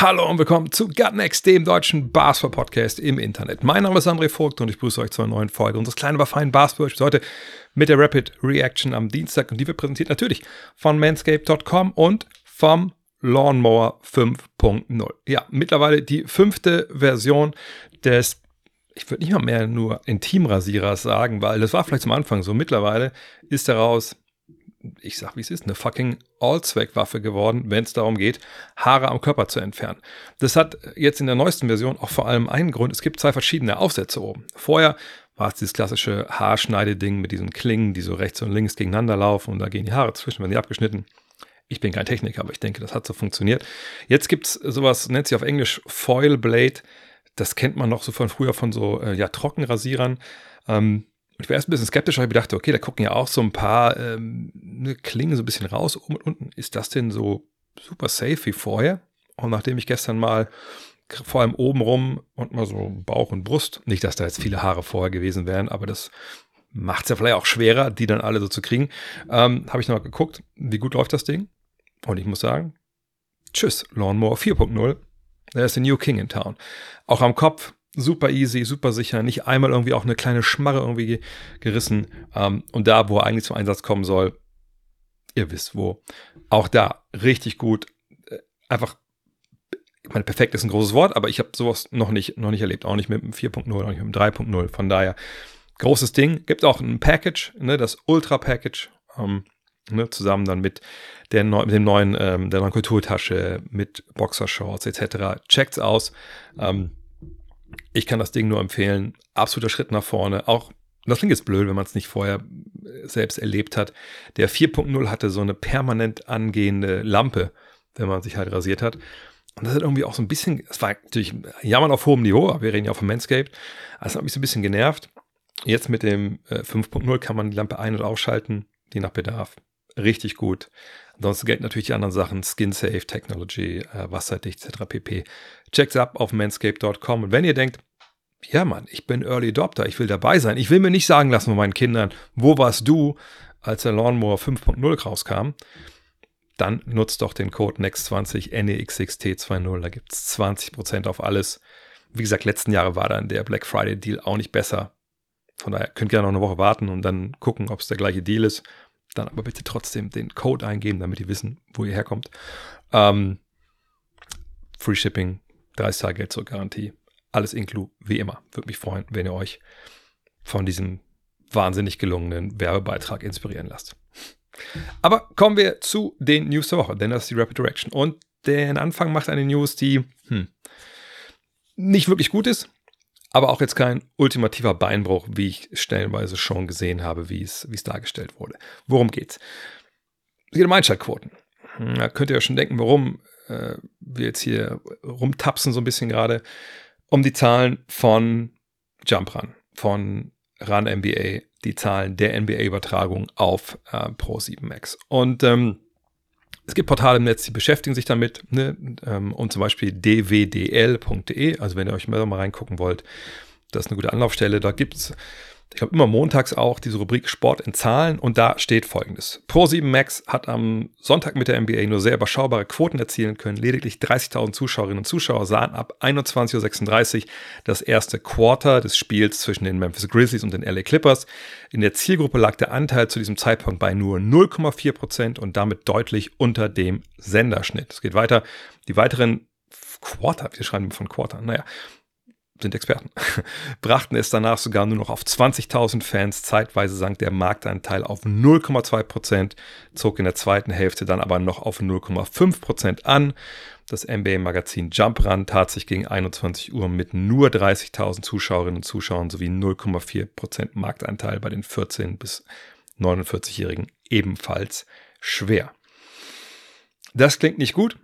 Hallo und willkommen zu Gutnext, dem deutschen Basketball-Podcast im Internet. Mein Name ist André Vogt und ich begrüße euch zu einer neuen Folge unseres kleinen, aber feinen basketball heute mit der Rapid Reaction am Dienstag und die wird präsentiert natürlich von manscape.com und vom Lawnmower 5.0. Ja, mittlerweile die fünfte Version des ich würde nicht mal mehr nur Intimrasierers sagen, weil das war vielleicht zum Anfang so. Mittlerweile ist daraus ich sag wie es ist, eine fucking Allzweckwaffe geworden, wenn es darum geht, Haare am Körper zu entfernen. Das hat jetzt in der neuesten Version auch vor allem einen Grund. Es gibt zwei verschiedene Aufsätze oben. Vorher war es dieses klassische Haarschneideding mit diesen Klingen, die so rechts und links gegeneinander laufen und da gehen die Haare zwischen, wenn die abgeschnitten. Ich bin kein Techniker, aber ich denke, das hat so funktioniert. Jetzt gibt es sowas, nennt sich auf Englisch Foil Blade. Das kennt man noch so von früher von so äh, ja, Trockenrasierern. Ähm, ich war erst ein bisschen skeptisch, weil ich dachte, okay, da gucken ja auch so ein paar ähm, ne, Klingen so ein bisschen raus, oben und unten. Ist das denn so super safe wie vorher? Und nachdem ich gestern mal vor allem oben rum und mal so Bauch und Brust, nicht, dass da jetzt viele Haare vorher gewesen wären, aber das macht es ja vielleicht auch schwerer, die dann alle so zu kriegen, ähm, habe ich noch geguckt, wie gut läuft das Ding? Und ich muss sagen, tschüss, Lawnmower 4.0. Der ist der New King in Town. Auch am Kopf super easy, super sicher, nicht einmal irgendwie auch eine kleine Schmarre irgendwie gerissen. Ähm, und da, wo er eigentlich zum Einsatz kommen soll, ihr wisst wo. Auch da richtig gut. Äh, einfach, ich meine, perfekt ist ein großes Wort, aber ich habe sowas noch nicht, noch nicht erlebt. Auch nicht mit dem 4.0, auch nicht mit dem 3.0. Von daher, großes Ding. Gibt auch ein Package, ne, das Ultra-Package. Ähm, Ne, zusammen dann mit, der neu, mit dem neuen, ähm, der neuen Kulturtasche, mit Boxershorts etc. Checkt's aus. Ähm, ich kann das Ding nur empfehlen. Absoluter Schritt nach vorne. Auch, das klingt jetzt blöd, wenn man es nicht vorher äh, selbst erlebt hat. Der 4.0 hatte so eine permanent angehende Lampe, wenn man sich halt rasiert hat. Und das hat irgendwie auch so ein bisschen, es war natürlich jammern auf hohem Niveau, aber wir reden ja auch von Manscaped. Das hat mich so ein bisschen genervt. Jetzt mit dem 5.0 äh, kann man die Lampe ein- und ausschalten, je nach Bedarf richtig gut. Ansonsten gelten natürlich die anderen Sachen, Skin Safe Technology, äh, wasserdicht etc. pp. Checkt's ab auf manscape.com und wenn ihr denkt, ja Mann, ich bin Early Adopter, ich will dabei sein, ich will mir nicht sagen lassen von meinen Kindern, wo warst du, als der Lawnmower 5.0 rauskam, dann nutzt doch den Code NEXT20 NEXXT20, da gibt's 20% auf alles. Wie gesagt, letzten Jahre war dann der Black Friday Deal auch nicht besser. Von daher könnt ihr noch eine Woche warten und dann gucken, ob es der gleiche Deal ist. Dann aber bitte trotzdem den Code eingeben, damit ihr wissen, wo ihr herkommt. Ähm, Free Shipping, 30 Tage Geld zurück Garantie. Alles inklu, wie immer. Würde mich freuen, wenn ihr euch von diesem wahnsinnig gelungenen Werbebeitrag inspirieren lasst. Aber kommen wir zu den News der Woche, denn das ist die Rapid Direction. Und den Anfang macht eine News, die hm, nicht wirklich gut ist, aber auch jetzt kein ultimativer Beinbruch, wie ich stellenweise schon gesehen habe, wie es, wie es dargestellt wurde. Worum geht's? Es geht um Einschaltquoten. Da könnt ihr ja schon denken, warum äh, wir jetzt hier rumtapsen so ein bisschen gerade. Um die Zahlen von Jump Run, von Run NBA, die Zahlen der NBA-Übertragung auf äh, Pro7 Max. Und ähm, es gibt Portale im Netz, die beschäftigen sich damit, ne? ähm, und zum Beispiel dwdl.de, also wenn ihr euch mal reingucken wollt, das ist eine gute Anlaufstelle. Da gibt es, ich glaube, immer montags auch diese Rubrik Sport in Zahlen und da steht folgendes. Pro7 Max hat am Sonntag mit der NBA nur sehr überschaubare Quoten erzielen können. Lediglich 30.000 Zuschauerinnen und Zuschauer sahen ab 21.36 Uhr das erste Quarter des Spiels zwischen den Memphis Grizzlies und den LA Clippers. In der Zielgruppe lag der Anteil zu diesem Zeitpunkt bei nur 0,4 Prozent und damit deutlich unter dem Senderschnitt. Es geht weiter. Die weiteren Quarter, wir schreiben von Quarter, naja, sind Experten, brachten es danach sogar nur noch auf 20.000 Fans. Zeitweise sank der Marktanteil auf 0,2 Prozent, zog in der zweiten Hälfte dann aber noch auf 0,5 Prozent an. Das NBA-Magazin Jump Run tat sich gegen 21 Uhr mit nur 30.000 Zuschauerinnen und Zuschauern sowie 0,4 Prozent Marktanteil bei den 14- bis 49-Jährigen ebenfalls schwer. Das klingt nicht gut,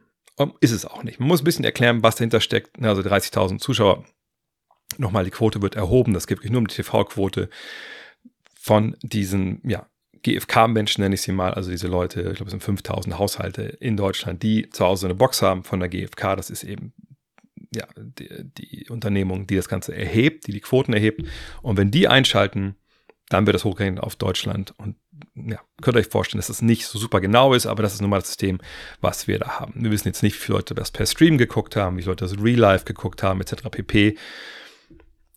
ist es auch nicht. Man muss ein bisschen erklären, was dahinter steckt. Also 30.000 Zuschauer Nochmal, die Quote wird erhoben, das gibt nur um die TV-Quote von diesen, ja, GFK-Menschen nenne ich sie mal, also diese Leute, ich glaube es sind 5000 Haushalte in Deutschland, die zu Hause eine Box haben von der GFK, das ist eben ja, die, die Unternehmung, die das Ganze erhebt, die die Quoten erhebt und wenn die einschalten, dann wird das hochgerechnet auf Deutschland und ja, könnt ihr euch vorstellen, dass das nicht so super genau ist, aber das ist nun mal das System, was wir da haben. Wir wissen jetzt nicht, wie viele Leute das per Stream geguckt haben, wie viele Leute das Real Life geguckt haben, etc. pp.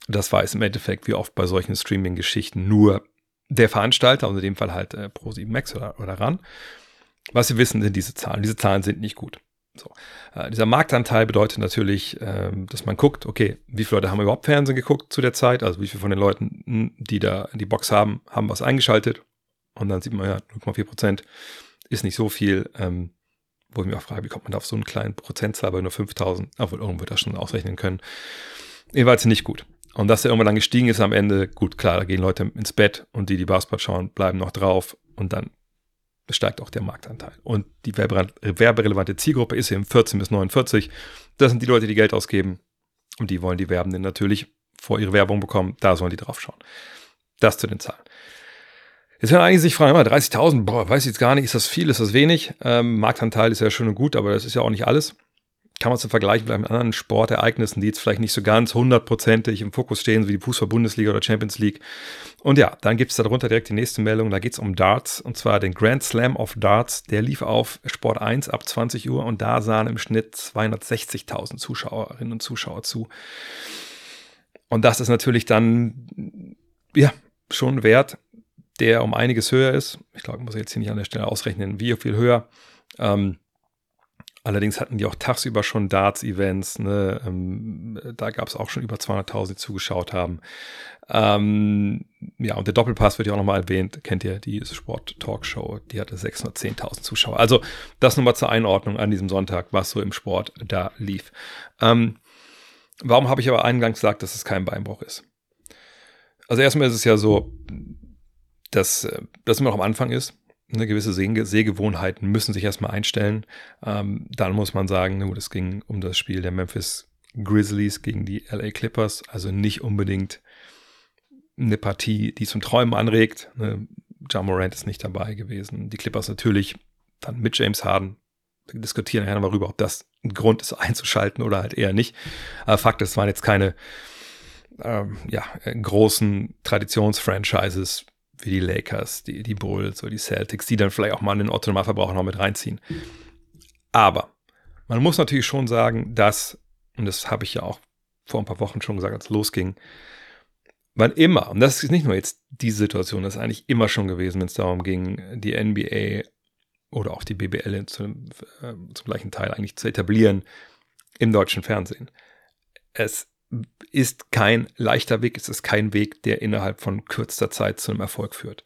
Das weiß im Endeffekt, wie oft bei solchen Streaming-Geschichten nur der Veranstalter, also in dem Fall halt äh, Pro7 Max oder, oder RAN. Was wir wissen, sind diese Zahlen. Diese Zahlen sind nicht gut. So. Äh, dieser Marktanteil bedeutet natürlich, äh, dass man guckt, okay, wie viele Leute haben überhaupt Fernsehen geguckt zu der Zeit? Also wie viele von den Leuten, die da die Box haben, haben was eingeschaltet? Und dann sieht man ja, 0,4 Prozent ist nicht so viel. Ähm, wo ich mich auch frage, wie kommt man da auf so einen kleinen Prozentzahl bei nur 5000? Obwohl, irgendwo wird das schon ausrechnen können. Jedenfalls nicht gut. Und dass der irgendwann dann gestiegen ist am Ende, gut, klar, da gehen Leute ins Bett und die, die Basketball schauen, bleiben noch drauf und dann steigt auch der Marktanteil. Und die werberelevante Zielgruppe ist eben 14 bis 49. Das sind die Leute, die Geld ausgeben und die wollen die Werbenden natürlich vor ihre Werbung bekommen. Da sollen die drauf schauen. Das zu den Zahlen. Jetzt werden eigentlich sich fragen, 30.000, boah, weiß ich jetzt gar nicht, ist das viel, ist das wenig? Ähm, Marktanteil ist ja schön und gut, aber das ist ja auch nicht alles kann man zu vergleichen mit anderen Sportereignissen, die jetzt vielleicht nicht so ganz hundertprozentig im Fokus stehen, wie die Fußball-Bundesliga oder Champions League. Und ja, dann gibt es darunter direkt die nächste Meldung, da geht es um Darts, und zwar den Grand Slam of Darts, der lief auf Sport 1 ab 20 Uhr und da sahen im Schnitt 260.000 Zuschauerinnen und Zuschauer zu. Und das ist natürlich dann, ja, schon Wert, der um einiges höher ist. Ich glaube, ich muss jetzt hier nicht an der Stelle ausrechnen, wie viel höher. Ähm, Allerdings hatten die auch tagsüber schon Darts-Events. Ne? Ähm, da gab es auch schon über 200.000, die zugeschaut haben. Ähm, ja, und der Doppelpass wird ja auch nochmal erwähnt. Kennt ihr die Sport-Talkshow? Die hatte 610.000 Zuschauer. Also das nochmal zur Einordnung an diesem Sonntag, was so im Sport da lief. Ähm, warum habe ich aber eingangs gesagt, dass es kein Beinbruch ist? Also erstmal ist es ja so, dass äh, das immer noch am Anfang ist eine gewisse Seh Sehgewohnheiten müssen sich erstmal einstellen. Ähm, dann muss man sagen, gut, es ging um das Spiel der Memphis Grizzlies gegen die LA Clippers, also nicht unbedingt eine Partie, die zum Träumen anregt. Ne? John Morant ist nicht dabei gewesen. Die Clippers natürlich dann mit James Harden. Diskutieren nachher nochmal darüber, ob das ein Grund ist, einzuschalten oder halt eher nicht. Aber Fakt ist, es waren jetzt keine ähm, ja, großen Traditionsfranchises, wie die Lakers, die, die Bulls oder die Celtics, die dann vielleicht auch mal den Otto-Normalverbraucher noch mit reinziehen. Aber man muss natürlich schon sagen, dass, und das habe ich ja auch vor ein paar Wochen schon gesagt, als es losging, wann immer, und das ist nicht nur jetzt die Situation, das ist eigentlich immer schon gewesen, wenn es darum ging, die NBA oder auch die BBL zum, äh, zum gleichen Teil eigentlich zu etablieren im deutschen Fernsehen. Es ist kein leichter Weg, es ist kein Weg, der innerhalb von kürzester Zeit zu einem Erfolg führt.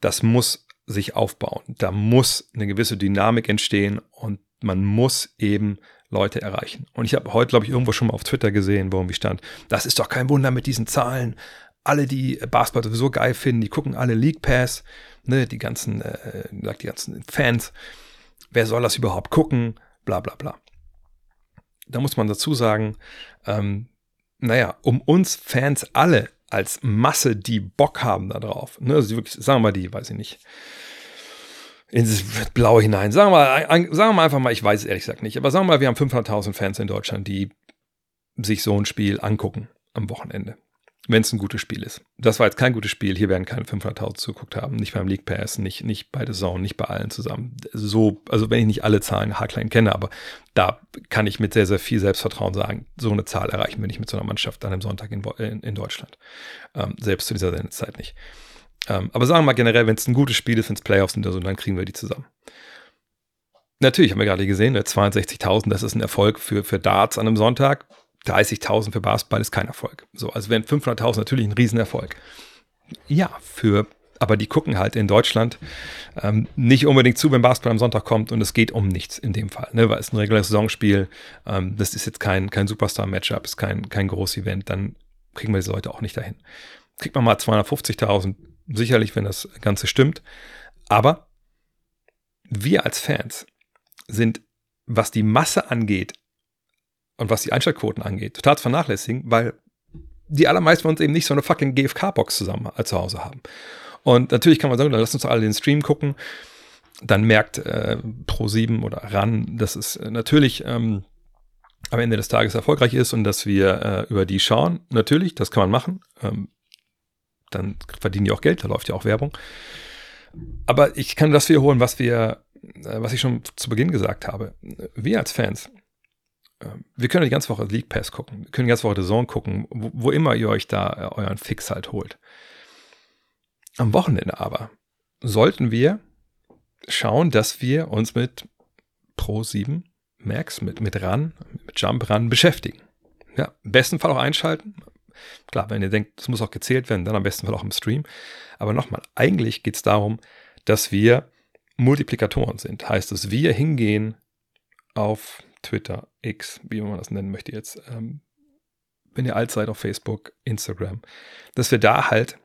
Das muss sich aufbauen. Da muss eine gewisse Dynamik entstehen und man muss eben Leute erreichen. Und ich habe heute, glaube ich, irgendwo schon mal auf Twitter gesehen, wo irgendwie stand, das ist doch kein Wunder mit diesen Zahlen. Alle, die Basketball sowieso geil finden, die gucken alle League Pass, ne, die ganzen, äh, die ganzen Fans. Wer soll das überhaupt gucken? Bla bla bla da muss man dazu sagen, ähm, naja, um uns Fans alle als Masse, die Bock haben darauf, ne, also wirklich, sagen wir mal die, weiß ich nicht, ins Blaue hinein. Sagen wir, sagen wir mal einfach mal, ich weiß es ehrlich gesagt nicht, aber sagen wir mal, wir haben 500.000 Fans in Deutschland, die sich so ein Spiel angucken am Wochenende wenn es ein gutes Spiel ist. Das war jetzt kein gutes Spiel. Hier werden keine 500.000 zugeguckt haben. Nicht beim League Pass, nicht, nicht bei The Zone, nicht bei allen zusammen. So, also wenn ich nicht alle Zahlen haarklein kenne, aber da kann ich mit sehr, sehr viel Selbstvertrauen sagen, so eine Zahl erreichen wir nicht mit so einer Mannschaft an einem Sonntag in, in, in Deutschland. Ähm, selbst zu dieser Sendezeit nicht. Ähm, aber sagen wir mal generell, wenn es ein gutes Spiel ist, wenn es Playoffs sind oder so, dann kriegen wir die zusammen. Natürlich haben wir gerade gesehen, 62.000, das ist ein Erfolg für, für Darts an einem Sonntag 30.000 für Basketball ist kein Erfolg. So, also wären 500.000 natürlich ein Riesenerfolg. Ja, für, aber die gucken halt in Deutschland ähm, nicht unbedingt zu, wenn Basketball am Sonntag kommt und es geht um nichts in dem Fall, ne, weil es ein reguläres Saisonspiel, ähm, das ist jetzt kein, kein Superstar-Matchup, ist kein, kein großes Event, dann kriegen wir diese Leute auch nicht dahin. Kriegt man mal 250.000, sicherlich, wenn das Ganze stimmt, aber wir als Fans sind, was die Masse angeht, und was die Einschaltquoten angeht, total vernachlässigen, weil die allermeisten von uns eben nicht so eine fucking GFK-Box zusammen äh, zu Hause haben. Und natürlich kann man sagen, dann lass uns alle den Stream gucken. Dann merkt äh, Pro7 oder RAN, dass es äh, natürlich ähm, am Ende des Tages erfolgreich ist und dass wir äh, über die schauen. Natürlich, das kann man machen. Ähm, dann verdienen die auch Geld, da läuft ja auch Werbung. Aber ich kann das wiederholen, was wir, äh, was ich schon zu Beginn gesagt habe. Wir als Fans, wir können die ganze Woche League Pass gucken, wir können die ganze Woche The Zone gucken, wo, wo immer ihr euch da äh, euren Fix halt holt. Am Wochenende aber sollten wir schauen, dass wir uns mit Pro 7 Max, mit, mit RAN, mit Jump RAN beschäftigen. Ja, im besten Fall auch einschalten. Klar, wenn ihr denkt, das muss auch gezählt werden, dann am besten Fall auch im Stream. Aber nochmal, eigentlich geht es darum, dass wir Multiplikatoren sind. Heißt, dass wir hingehen auf Twitter, X, wie man das nennen möchte jetzt, ähm, wenn ihr alt seid auf Facebook, Instagram, dass wir da halt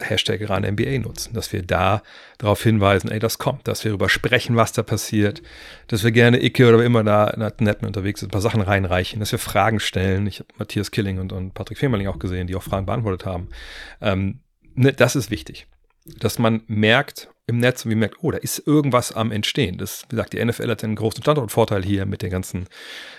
Hashtag ran NBA nutzen, dass wir da darauf hinweisen, ey, das kommt, dass wir darüber sprechen, was da passiert, dass wir gerne Icke oder immer da netten unterwegs sind, ein paar Sachen reinreichen, dass wir Fragen stellen. Ich habe Matthias Killing und, und Patrick Femerling auch gesehen, die auch Fragen beantwortet haben. Ähm, ne, das ist wichtig, dass man merkt im Netz wie merkt, oh, da ist irgendwas am Entstehen. Das, wie gesagt, die NFL hat einen großen Standortvorteil hier mit der ganzen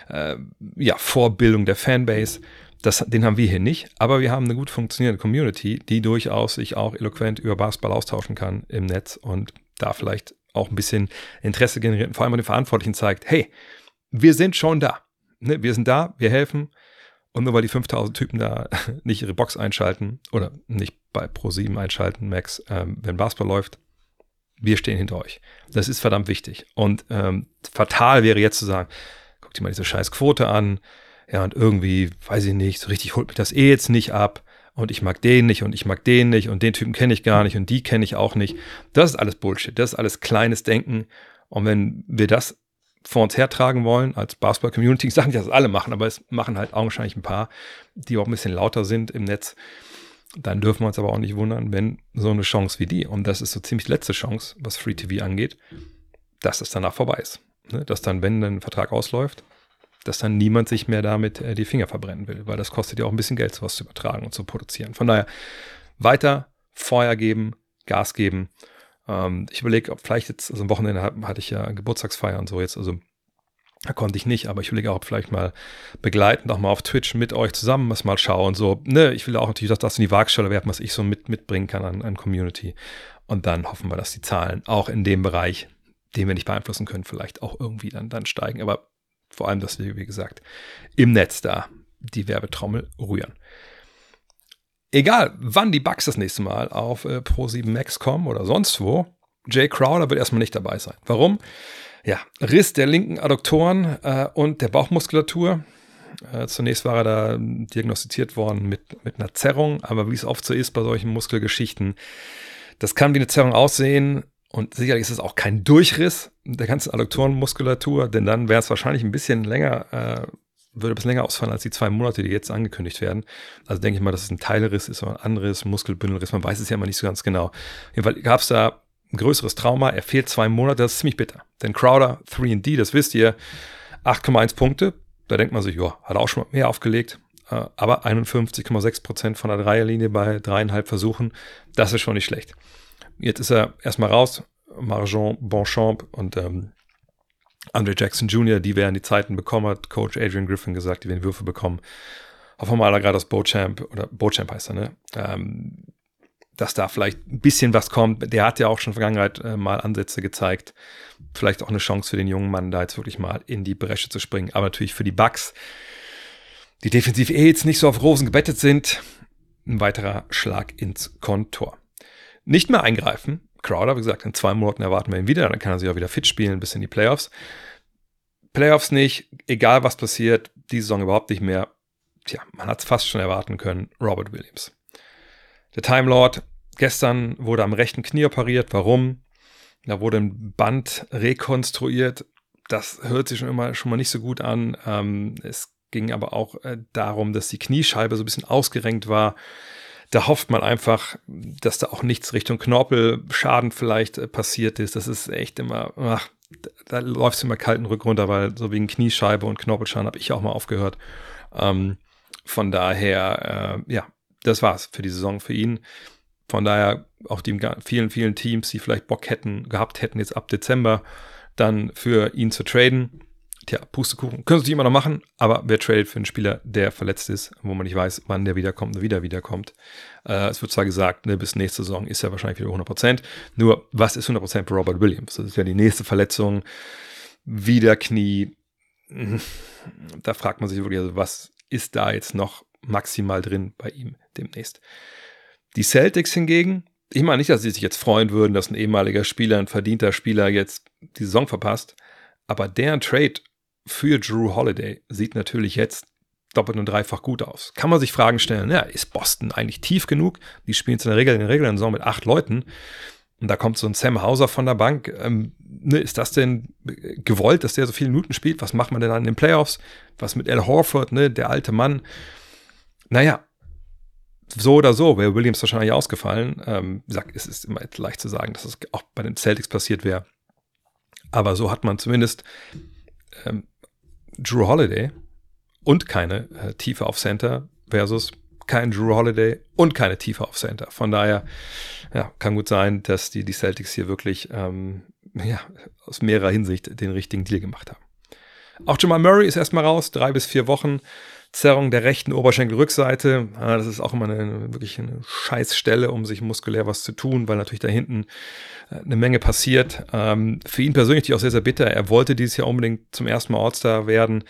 äh, ja, Vorbildung der Fanbase. Das, den haben wir hier nicht, aber wir haben eine gut funktionierende Community, die durchaus sich auch eloquent über Basketball austauschen kann im Netz und da vielleicht auch ein bisschen Interesse generiert und vor allem den Verantwortlichen zeigt, hey, wir sind schon da. Ne? Wir sind da, wir helfen. Und nur weil die 5000 Typen da nicht ihre Box einschalten oder nicht bei Pro7 einschalten, Max, ähm, wenn Basketball läuft, wir stehen hinter euch. Das ist verdammt wichtig. Und ähm, fatal wäre jetzt zu sagen, guck dir mal diese scheiß Quote an, ja, und irgendwie, weiß ich nicht, so richtig holt mich das eh jetzt nicht ab. Und ich mag den nicht und ich mag den nicht und den Typen kenne ich gar nicht und die kenne ich auch nicht. Das ist alles Bullshit. Das ist alles kleines Denken. Und wenn wir das vor uns hertragen wollen als Basketball-Community, ich sage nicht, dass alle machen, aber es machen halt augenscheinlich ein paar, die auch ein bisschen lauter sind im Netz, dann dürfen wir uns aber auch nicht wundern, wenn so eine Chance wie die, und das ist so ziemlich letzte Chance, was Free TV angeht, dass es danach vorbei ist. Ne? Dass dann, wenn ein Vertrag ausläuft, dass dann niemand sich mehr damit äh, die Finger verbrennen will, weil das kostet ja auch ein bisschen Geld, sowas zu übertragen und zu produzieren. Von daher weiter Feuer geben, Gas geben. Ähm, ich überlege, ob vielleicht jetzt, also am Wochenende hatte ich ja Geburtstagsfeier und so jetzt, also da konnte ich nicht, aber ich überlege auch vielleicht mal begleitend auch mal auf Twitch mit euch zusammen was mal schauen. So, ne, ich will auch natürlich, dass das in die Waagschale werfen, was ich so mit, mitbringen kann an, an Community. Und dann hoffen wir, dass die Zahlen auch in dem Bereich, den wir nicht beeinflussen können, vielleicht auch irgendwie dann, dann steigen. Aber vor allem, dass wir, wie gesagt, im Netz da die Werbetrommel rühren. Egal, wann die Bugs das nächste Mal auf äh, Pro7 Max kommen oder sonst wo, Jay Crowder wird erstmal nicht dabei sein. Warum? Ja, Riss der linken Adduktoren äh, und der Bauchmuskulatur. Äh, zunächst war er da diagnostiziert worden mit, mit einer Zerrung, aber wie es oft so ist bei solchen Muskelgeschichten, das kann wie eine Zerrung aussehen, und sicherlich ist es auch kein Durchriss der ganzen Adduktorenmuskulatur, denn dann wäre es wahrscheinlich ein bisschen länger, äh, würde es länger ausfallen als die zwei Monate, die jetzt angekündigt werden. Also denke ich mal, dass es ein Teilriss ist oder ein anderes Muskelbündelriss. Man weiß es ja immer nicht so ganz genau. Jedenfalls gab es da ein größeres Trauma. Er fehlt zwei Monate. Das ist ziemlich bitter. Denn Crowder, 3D, das wisst ihr, 8,1 Punkte. Da denkt man sich, ja, hat auch schon mal mehr aufgelegt. Äh, aber 51,6 Prozent von der Dreierlinie bei dreieinhalb Versuchen, das ist schon nicht schlecht. Jetzt ist er erstmal raus. Marjon Bonchamp und ähm, Andre Jackson Jr., die werden die Zeiten bekommen, hat Coach Adrian Griffin gesagt, die werden Würfe bekommen. Hoffen wir mal gerade aus Bochamp, oder Bochamp heißt er, ne? Ähm, dass da vielleicht ein bisschen was kommt. Der hat ja auch schon in der Vergangenheit äh, mal Ansätze gezeigt. Vielleicht auch eine Chance für den jungen Mann, da jetzt wirklich mal in die Bresche zu springen. Aber natürlich für die Bucks, die defensiv eh jetzt nicht so auf Rosen gebettet sind, ein weiterer Schlag ins Kontor nicht mehr eingreifen. Crowder, wie gesagt, in zwei Monaten erwarten wir ihn wieder, dann kann er sich auch wieder fit spielen bis in die Playoffs. Playoffs nicht, egal was passiert, die Saison überhaupt nicht mehr. Tja, man hat es fast schon erwarten können, Robert Williams. Der Time Lord, gestern wurde am rechten Knie operiert. Warum? Da wurde ein Band rekonstruiert. Das hört sich schon immer schon mal nicht so gut an. Ähm, es ging aber auch äh, darum, dass die Kniescheibe so ein bisschen ausgerenkt war da hofft man einfach, dass da auch nichts Richtung Knorpelschaden vielleicht äh, passiert ist. Das ist echt immer, ach, da läuft es immer kalten Rück runter, weil so wegen Kniescheibe und Knorpelschaden habe ich auch mal aufgehört. Ähm, Von daher, äh, ja, das war's für die Saison für ihn. Von daher auch die vielen, vielen Teams, die vielleicht Bock hätten, gehabt hätten, jetzt ab Dezember dann für ihn zu traden. Tja, Pustekuchen. Können sie immer noch machen, aber wer tradet für einen Spieler, der verletzt ist, wo man nicht weiß, wann der wiederkommt und wieder wiederkommt. Äh, es wird zwar gesagt, ne, bis nächste Saison ist er wahrscheinlich wieder 100%. Nur, was ist 100% für Robert Williams? Das ist ja die nächste Verletzung. Wieder Knie. Da fragt man sich wirklich, also was ist da jetzt noch maximal drin bei ihm demnächst? Die Celtics hingegen, ich meine nicht, dass sie sich jetzt freuen würden, dass ein ehemaliger Spieler, ein verdienter Spieler jetzt die Saison verpasst, aber deren Trade für Drew Holiday sieht natürlich jetzt doppelt und dreifach gut aus. Kann man sich Fragen stellen, ja, ist Boston eigentlich tief genug? Die spielen jetzt in der Regel in der Regel Saison mit acht Leuten. Und da kommt so ein Sam Hauser von der Bank. Ähm, ne, ist das denn gewollt, dass der so viele Minuten spielt? Was macht man denn in den Playoffs? Was mit Al Horford, ne, der alte Mann? Naja, so oder so wäre Williams wahrscheinlich ausgefallen. Ähm, sag, es ist immer leicht zu sagen, dass es auch bei den Celtics passiert wäre. Aber so hat man zumindest ähm, Drew Holiday und keine äh, Tiefe auf Center versus kein Drew Holiday und keine Tiefe auf Center. Von daher ja, kann gut sein, dass die, die Celtics hier wirklich ähm, ja, aus mehrerer Hinsicht den richtigen Deal gemacht haben. Auch Jamal Murray ist erstmal raus, drei bis vier Wochen. Zerrung der rechten Oberschenkelrückseite. Ja, das ist auch immer eine, wirklich eine Scheißstelle, um sich muskulär was zu tun, weil natürlich da hinten äh, eine Menge passiert. Ähm, für ihn persönlich auch sehr, sehr bitter. Er wollte dieses Jahr unbedingt zum ersten Mal All-Star werden.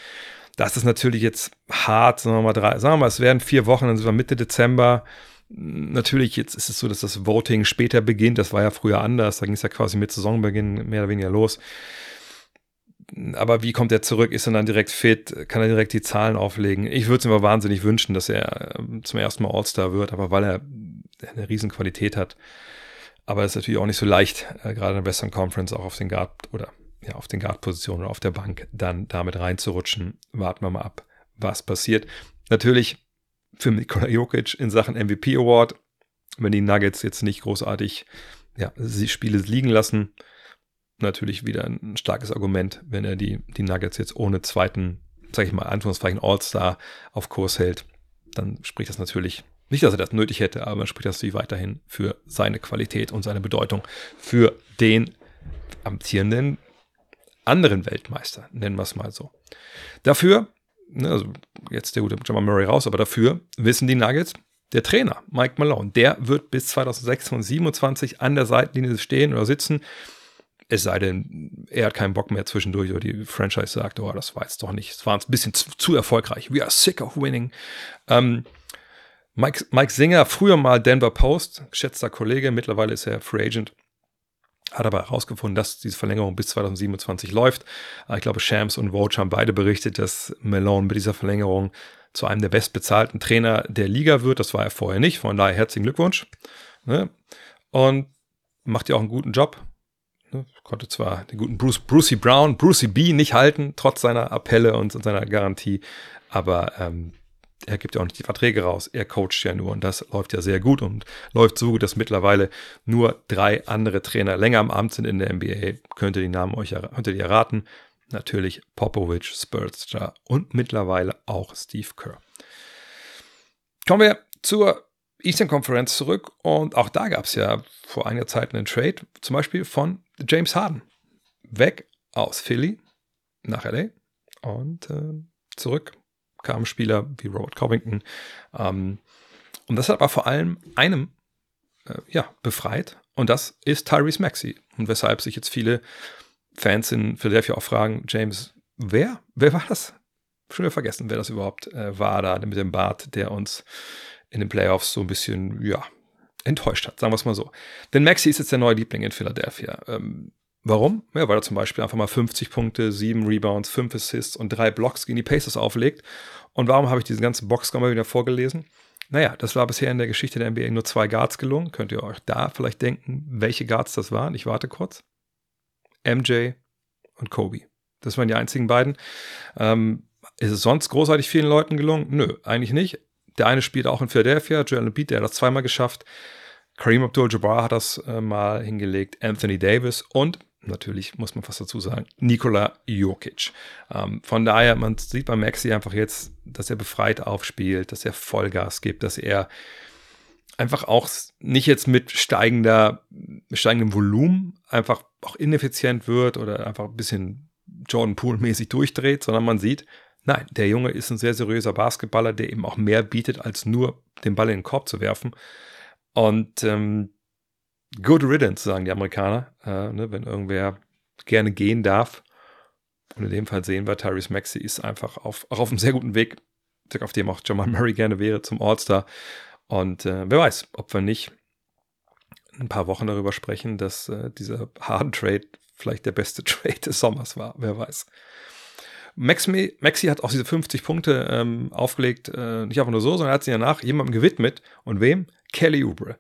Das ist natürlich jetzt hart, sagen wir mal drei, sagen wir mal, es werden vier Wochen, dann sind wir Mitte Dezember. Natürlich, jetzt ist es so, dass das Voting später beginnt. Das war ja früher anders. Da ging es ja quasi mit Saisonbeginn mehr oder weniger los aber wie kommt er zurück? Ist er dann direkt fit? Kann er direkt die Zahlen auflegen? Ich würde es mir wahnsinnig wünschen, dass er ähm, zum ersten Mal All-Star wird, aber weil er eine riesen Qualität hat. Aber es ist natürlich auch nicht so leicht, äh, gerade in der Western Conference auch auf den Guard oder ja, auf den Guard-Positionen oder auf der Bank dann damit reinzurutschen. Warten wir mal ab, was passiert. Natürlich für Nikola Jokic in Sachen MVP Award, wenn die Nuggets jetzt nicht großartig ja, sie Spiele liegen lassen, natürlich wieder ein starkes Argument, wenn er die, die Nuggets jetzt ohne zweiten, sag ich mal, Anführungszeichen All-Star auf Kurs hält. Dann spricht das natürlich, nicht, dass er das nötig hätte, aber spricht das natürlich weiterhin für seine Qualität und seine Bedeutung für den amtierenden anderen Weltmeister, nennen wir es mal so. Dafür, ne, also jetzt der gute Jamal Murray raus, aber dafür wissen die Nuggets, der Trainer, Mike Malone, der wird bis 2026 an der Seitenlinie stehen oder sitzen es sei denn, er hat keinen Bock mehr zwischendurch oder die Franchise sagt, oh, das war jetzt doch nicht, es war ein bisschen zu, zu erfolgreich. We are sick of winning. Ähm, Mike, Mike Singer, früher mal Denver Post, geschätzter Kollege, mittlerweile ist er Free Agent, hat aber herausgefunden, dass diese Verlängerung bis 2027 läuft. Ich glaube, Shams und Woj haben beide berichtet, dass Malone mit dieser Verlängerung zu einem der bestbezahlten Trainer der Liga wird. Das war er vorher nicht, von daher herzlichen Glückwunsch. Ne? Und macht ja auch einen guten Job. Ne? Konnte zwar den guten Bruce, Brucey Brown, Brucey B nicht halten, trotz seiner Appelle und seiner Garantie, aber ähm, er gibt ja auch nicht die Verträge raus, er coacht ja nur und das läuft ja sehr gut und läuft so gut, dass mittlerweile nur drei andere Trainer länger am Amt sind in der NBA. Könnt ihr die Namen euch könnt ihr die erraten? Natürlich Popovich, Spurster und mittlerweile auch Steve Kerr. Kommen wir zur Eastern Conference zurück und auch da gab es ja vor einiger Zeit einen Trade, zum Beispiel von James Harden. Weg aus Philly nach LA und äh, zurück kamen Spieler wie Robert Covington. Ähm, und das hat aber vor allem einem äh, ja, befreit und das ist Tyrese Maxey. Und weshalb sich jetzt viele Fans in Philadelphia auch fragen, James, wer? Wer war das? Schon wieder vergessen, wer das überhaupt äh, war da mit dem Bart, der uns in den Playoffs so ein bisschen, ja, enttäuscht hat, sagen wir es mal so. Denn Maxi ist jetzt der neue Liebling in Philadelphia. Ähm, warum? Ja, weil er zum Beispiel einfach mal 50 Punkte, 7 Rebounds, 5 Assists und 3 Blocks gegen die Pacers auflegt. Und warum habe ich diesen ganzen Boxscore mal wieder vorgelesen? Naja, das war bisher in der Geschichte der NBA nur zwei Guards gelungen. Könnt ihr euch da vielleicht denken, welche Guards das waren? Ich warte kurz. MJ und Kobe. Das waren die einzigen beiden. Ähm, ist es sonst großartig vielen Leuten gelungen? Nö, eigentlich nicht. Der eine spielt auch in Philadelphia, Joel Embiid, der hat das zweimal geschafft. Kareem Abdul-Jabbar hat das äh, mal hingelegt, Anthony Davis und natürlich, muss man fast dazu sagen, Nikola Jokic. Ähm, von daher, man sieht bei Maxi einfach jetzt, dass er befreit aufspielt, dass er Vollgas gibt, dass er einfach auch nicht jetzt mit steigender, steigendem Volumen einfach auch ineffizient wird oder einfach ein bisschen Jordan Poole-mäßig durchdreht, sondern man sieht, nein, der Junge ist ein sehr seriöser Basketballer, der eben auch mehr bietet, als nur den Ball in den Korb zu werfen. Und ähm, good riddance, sagen die Amerikaner, äh, ne, wenn irgendwer gerne gehen darf. Und in dem Fall sehen wir, Tyrese Maxey ist einfach auf, auch auf einem sehr guten Weg, auf dem auch Jamal Murray gerne wäre zum All-Star. Und äh, wer weiß, ob wir nicht ein paar Wochen darüber sprechen, dass äh, dieser Harden Trade vielleicht der beste Trade des Sommers war. Wer weiß. Maxi, Maxi hat auch diese 50 Punkte ähm, aufgelegt, äh, nicht einfach nur so, sondern er hat sie danach jemandem gewidmet. Und wem? Kelly Oubre.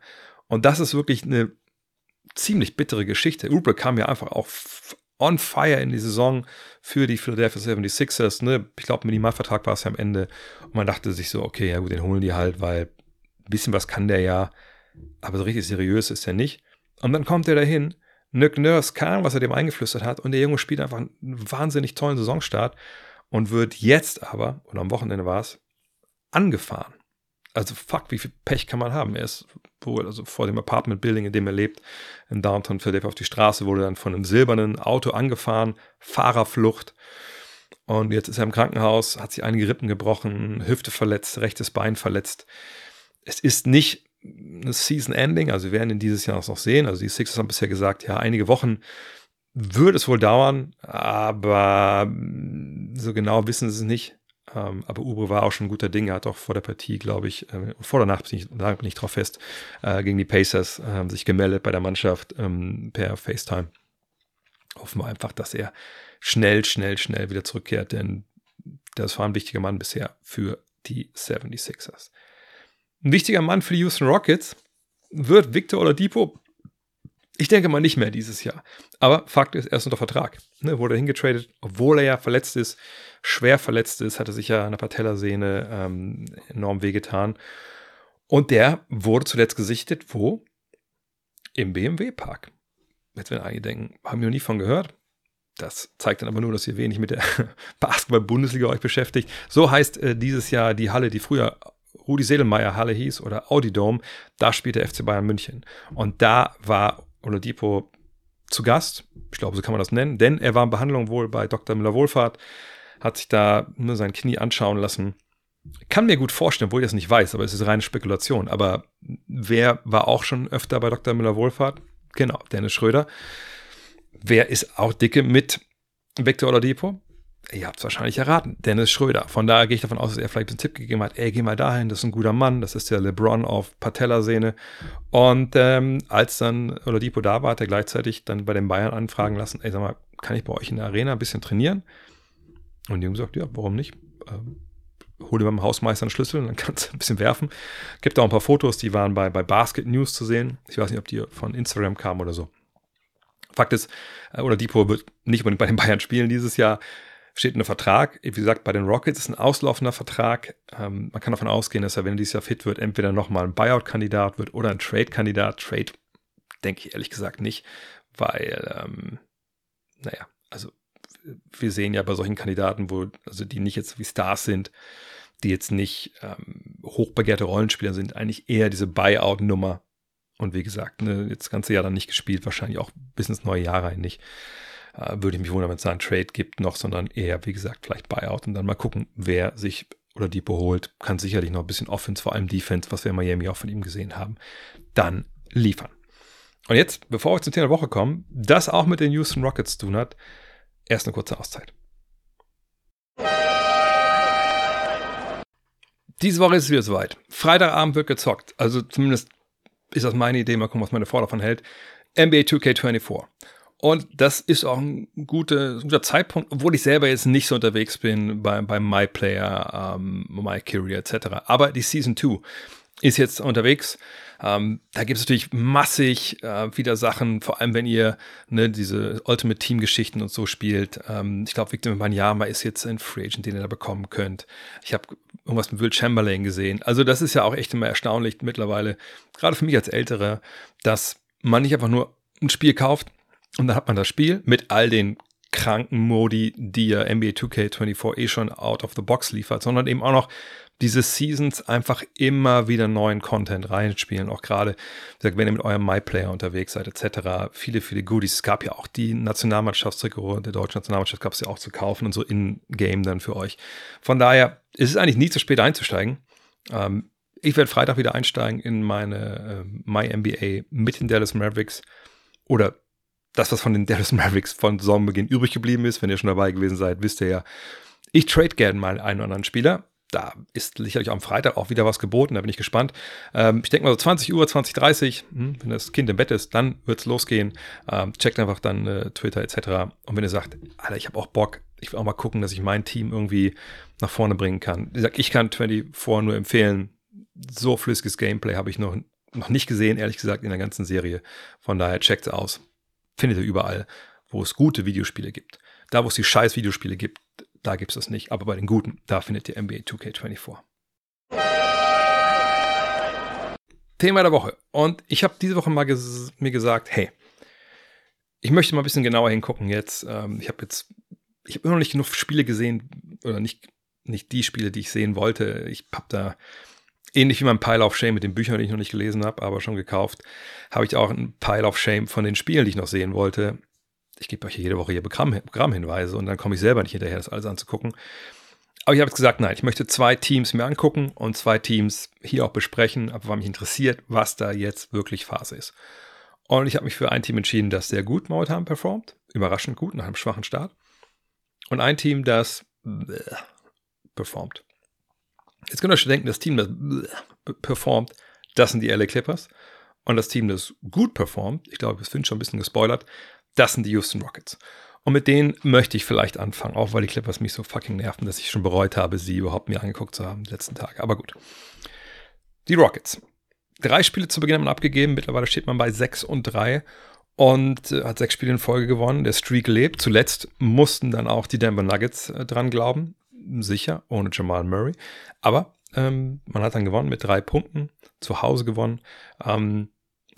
Und das ist wirklich eine ziemlich bittere Geschichte. Oubre kam ja einfach auch on fire in die Saison für die Philadelphia 76ers. Ne? Ich glaube, Minimalvertrag war es ja am Ende. Und man dachte sich so, okay, ja gut, den holen die halt, weil ein bisschen was kann der ja. Aber so richtig seriös ist er nicht. Und dann kommt er dahin. Nick Nurse kam, was er dem eingeflüstert hat. Und der Junge spielt einfach einen wahnsinnig tollen Saisonstart und wird jetzt aber, oder am Wochenende war es, angefahren also fuck, wie viel Pech kann man haben? Er ist wohl, also vor dem Apartment Building, in dem er lebt, in Downtown Philadelphia auf die Straße, wurde dann von einem silbernen Auto angefahren, Fahrerflucht. Und jetzt ist er im Krankenhaus, hat sich einige Rippen gebrochen, Hüfte verletzt, rechtes Bein verletzt. Es ist nicht eine Season Ending, also wir werden ihn dieses Jahr noch sehen. Also die Sixers haben bisher gesagt, ja, einige Wochen würde es wohl dauern, aber so genau wissen sie es nicht. Ähm, aber Ubre war auch schon ein guter Ding. Er hat auch vor der Partie, glaube ich, äh, vor der Nacht, bin ich, bin ich drauf fest, äh, gegen die Pacers äh, sich gemeldet bei der Mannschaft ähm, per FaceTime. Hoffen wir einfach, dass er schnell, schnell, schnell wieder zurückkehrt, denn das war ein wichtiger Mann bisher für die 76ers. Ein wichtiger Mann für die Houston Rockets wird Victor Oladipo ich denke mal nicht mehr dieses Jahr. Aber Fakt ist, er ist unter Vertrag. Ne, wurde hingetradet, obwohl er ja verletzt ist, schwer verletzt ist, hatte sich ja der Patellasehne ähm, enorm wehgetan. Und der wurde zuletzt gesichtet, wo? Im BMW-Park. Jetzt werden einige denken, haben wir noch nie von gehört. Das zeigt dann aber nur, dass ihr wenig mit der Basketball-Bundesliga euch beschäftigt. So heißt äh, dieses Jahr die Halle, die früher Rudi Sedelmeier Halle hieß oder Audi Dome. Da spielt der FC Bayern München. Und da war Oladipo zu Gast. Ich glaube, so kann man das nennen, denn er war in Behandlung wohl bei Dr. Müller-Wohlfahrt, hat sich da nur sein Knie anschauen lassen. Kann mir gut vorstellen, obwohl ich das nicht weiß, aber es ist reine Spekulation. Aber wer war auch schon öfter bei Dr. Müller-Wohlfahrt? Genau, Dennis Schröder. Wer ist auch dicke mit Victor Oladipo? Ihr habt es wahrscheinlich erraten, Dennis Schröder. Von daher gehe ich davon aus, dass er vielleicht einen Tipp gegeben hat, ey, geh mal dahin, das ist ein guter Mann, das ist der LeBron auf Patellasehne. Und ähm, als dann Oladipo da war, hat er gleichzeitig dann bei den Bayern anfragen lassen, ey, sag mal, kann ich bei euch in der Arena ein bisschen trainieren? Und die Jungs sagt, ja, warum nicht? Ähm, hol dir beim Hausmeister einen Schlüssel und dann kannst du ein bisschen werfen. Gibt auch ein paar Fotos, die waren bei, bei Basket News zu sehen. Ich weiß nicht, ob die von Instagram kamen oder so. Fakt ist, äh, Oladipo wird nicht unbedingt bei den Bayern spielen dieses Jahr steht ein Vertrag. Wie gesagt, bei den Rockets ist ein auslaufender Vertrag. Ähm, man kann davon ausgehen, dass er, wenn er dieses Jahr fit wird, entweder nochmal ein Buyout-Kandidat wird oder ein Trade-Kandidat. Trade denke ich ehrlich gesagt nicht, weil, ähm, naja, also wir sehen ja bei solchen Kandidaten, wo, also die nicht jetzt wie Stars sind, die jetzt nicht ähm, hochbegehrte Rollenspieler sind, eigentlich eher diese Buyout-Nummer. Und wie gesagt, ne, jetzt das ganze Jahr dann nicht gespielt, wahrscheinlich auch bis ins neue Jahr rein nicht. Äh, würde ich mich wundern, wenn es da einen Trade gibt noch, sondern eher, wie gesagt, vielleicht Buyout und dann mal gucken, wer sich oder die beholt, kann sicherlich noch ein bisschen Offense, vor allem Defense, was wir in Miami auch von ihm gesehen haben, dann liefern. Und jetzt, bevor wir zum Thema der Woche kommen, das auch mit den Houston Rockets zu tun hat, erst eine kurze Auszeit. Diese Woche ist es wieder soweit. Freitagabend wird gezockt. Also zumindest ist das meine Idee. Mal gucken, was meine Frau davon hält. NBA 2K24. Und das ist auch ein, gute, ein guter Zeitpunkt, obwohl ich selber jetzt nicht so unterwegs bin bei, bei MyPlayer, ähm, MyCareer etc. Aber die Season 2 ist jetzt unterwegs. Ähm, da gibt es natürlich massig äh, wieder Sachen, vor allem wenn ihr ne, diese Ultimate Team Geschichten und so spielt. Ähm, ich glaube, Victor Wanyama ist jetzt ein Free Agent, den ihr da bekommen könnt. Ich habe irgendwas mit Will Chamberlain gesehen. Also das ist ja auch echt immer erstaunlich mittlerweile, gerade für mich als Ältere, dass man nicht einfach nur ein Spiel kauft, Und dann hat man das Spiel mit all den kranken Modi, die ja NBA 2K24 eh schon out of the box liefert, sondern eben auch noch diese Seasons einfach immer wieder neuen Content reinspielen. Auch gerade, wenn ihr mit eurem MyPlayer unterwegs seid, etc. Viele, viele Goodies. Es gab ja auch die Nationalmannschaftstrikot der deutschen Nationalmannschaft gab es ja auch zu kaufen und so in-game dann für euch. Von daher ist es eigentlich nie zu spät einzusteigen. Ähm, ich werde Freitag wieder einsteigen in meine äh, MyNBA mit den Dallas Mavericks oder das, was von den Dallas Mavericks von Saisonbeginn übrig geblieben ist. Wenn ihr schon dabei gewesen seid, wisst ihr ja, ich trade gerne mal einen oder anderen Spieler da ist sicherlich am Freitag auch wieder was geboten, da bin ich gespannt. Ähm, ich denke mal so 20 Uhr, 20, 30, hm, wenn das Kind im Bett ist, dann wird es losgehen. Ähm, checkt einfach dann äh, Twitter etc. Und wenn ihr sagt, Alter, ich habe auch Bock, ich will auch mal gucken, dass ich mein Team irgendwie nach vorne bringen kann. Wie gesagt, ich kann 24 nur empfehlen. So flüssiges Gameplay habe ich noch, noch nicht gesehen, ehrlich gesagt, in der ganzen Serie. Von daher checkt es aus. Findet ihr überall, wo es gute Videospiele gibt. Da, wo es die scheiß Videospiele gibt, da gibt es das nicht. Aber bei den guten, da findet ihr NBA 2K24. Thema der Woche. Und ich habe diese Woche mal ges mir gesagt, hey, ich möchte mal ein bisschen genauer hingucken jetzt. Ähm, ich habe jetzt, ich habe immer noch nicht genug Spiele gesehen oder nicht, nicht die Spiele, die ich sehen wollte. Ich habe da ähnlich wie mein Pile of Shame mit den Büchern, die ich noch nicht gelesen habe, aber schon gekauft, habe ich auch ein Pile of Shame von den Spielen, die ich noch sehen wollte ich gebe euch jede Woche hier Programmhinweise und dann komme ich selber nicht hinterher, das alles anzugucken. Aber ich habe gesagt, nein, ich möchte zwei Teams mir angucken und zwei Teams hier auch besprechen, aber weil mich interessiert, was da jetzt wirklich Phase ist. Und ich habe mich für ein Team entschieden, das sehr gut momentan performt, überraschend gut nach einem schwachen Start. Und ein Team, das performt. Jetzt könnt ihr euch denken, das Team, das performt, das sind die LA Clippers. Und das Team, das gut performt, ich glaube, es finde schon ein bisschen gespoilert, das sind die Houston Rockets. Und mit denen möchte ich vielleicht anfangen, auch weil die Clippers mich so fucking nerven, dass ich schon bereut habe, sie überhaupt mir angeguckt zu haben die letzten Tage. Aber gut. Die Rockets. Drei Spiele zu Beginn haben abgegeben. Mittlerweile steht man bei 6 und 3 und äh, hat sechs Spiele in Folge gewonnen. Der Streak lebt. Zuletzt mussten dann auch die Denver Nuggets äh, dran glauben. Sicher, ohne Jamal Murray. Aber ähm, man hat dann gewonnen mit drei Punkten. Zu Hause gewonnen. Ähm,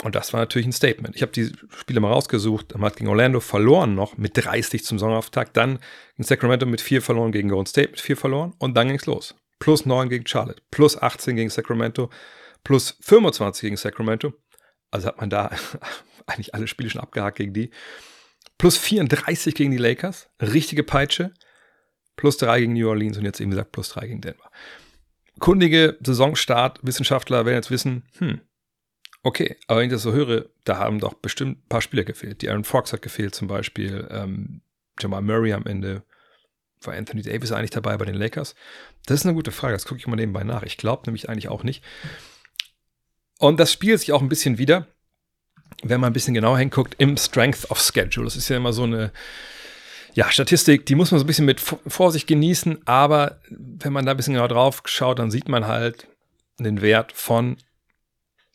und das war natürlich ein Statement. Ich habe die Spiele mal rausgesucht. Man hat gegen Orlando verloren noch mit 30 zum Saisonauftakt. Dann in Sacramento mit 4 verloren, gegen Golden State mit 4 verloren. Und dann ging es los. Plus 9 gegen Charlotte, plus 18 gegen Sacramento, plus 25 gegen Sacramento. Also hat man da eigentlich alle Spiele schon abgehakt gegen die. Plus 34 gegen die Lakers. Richtige Peitsche. Plus 3 gegen New Orleans und jetzt eben gesagt plus 3 gegen Denver. Kundige Saisonstart, Wissenschaftler werden jetzt wissen, hm, Okay, aber wenn ich das so höre, da haben doch bestimmt ein paar Spieler gefehlt. Die Aaron Fox hat gefehlt zum Beispiel, ähm, Jamal Murray am Ende. War Anthony Davis eigentlich dabei bei den Lakers? Das ist eine gute Frage, das gucke ich mal nebenbei nach. Ich glaube nämlich eigentlich auch nicht. Und das spielt sich auch ein bisschen wieder, wenn man ein bisschen genauer hinguckt, im Strength of Schedule. Das ist ja immer so eine ja, Statistik, die muss man so ein bisschen mit Vorsicht genießen, aber wenn man da ein bisschen genau drauf schaut, dann sieht man halt den Wert von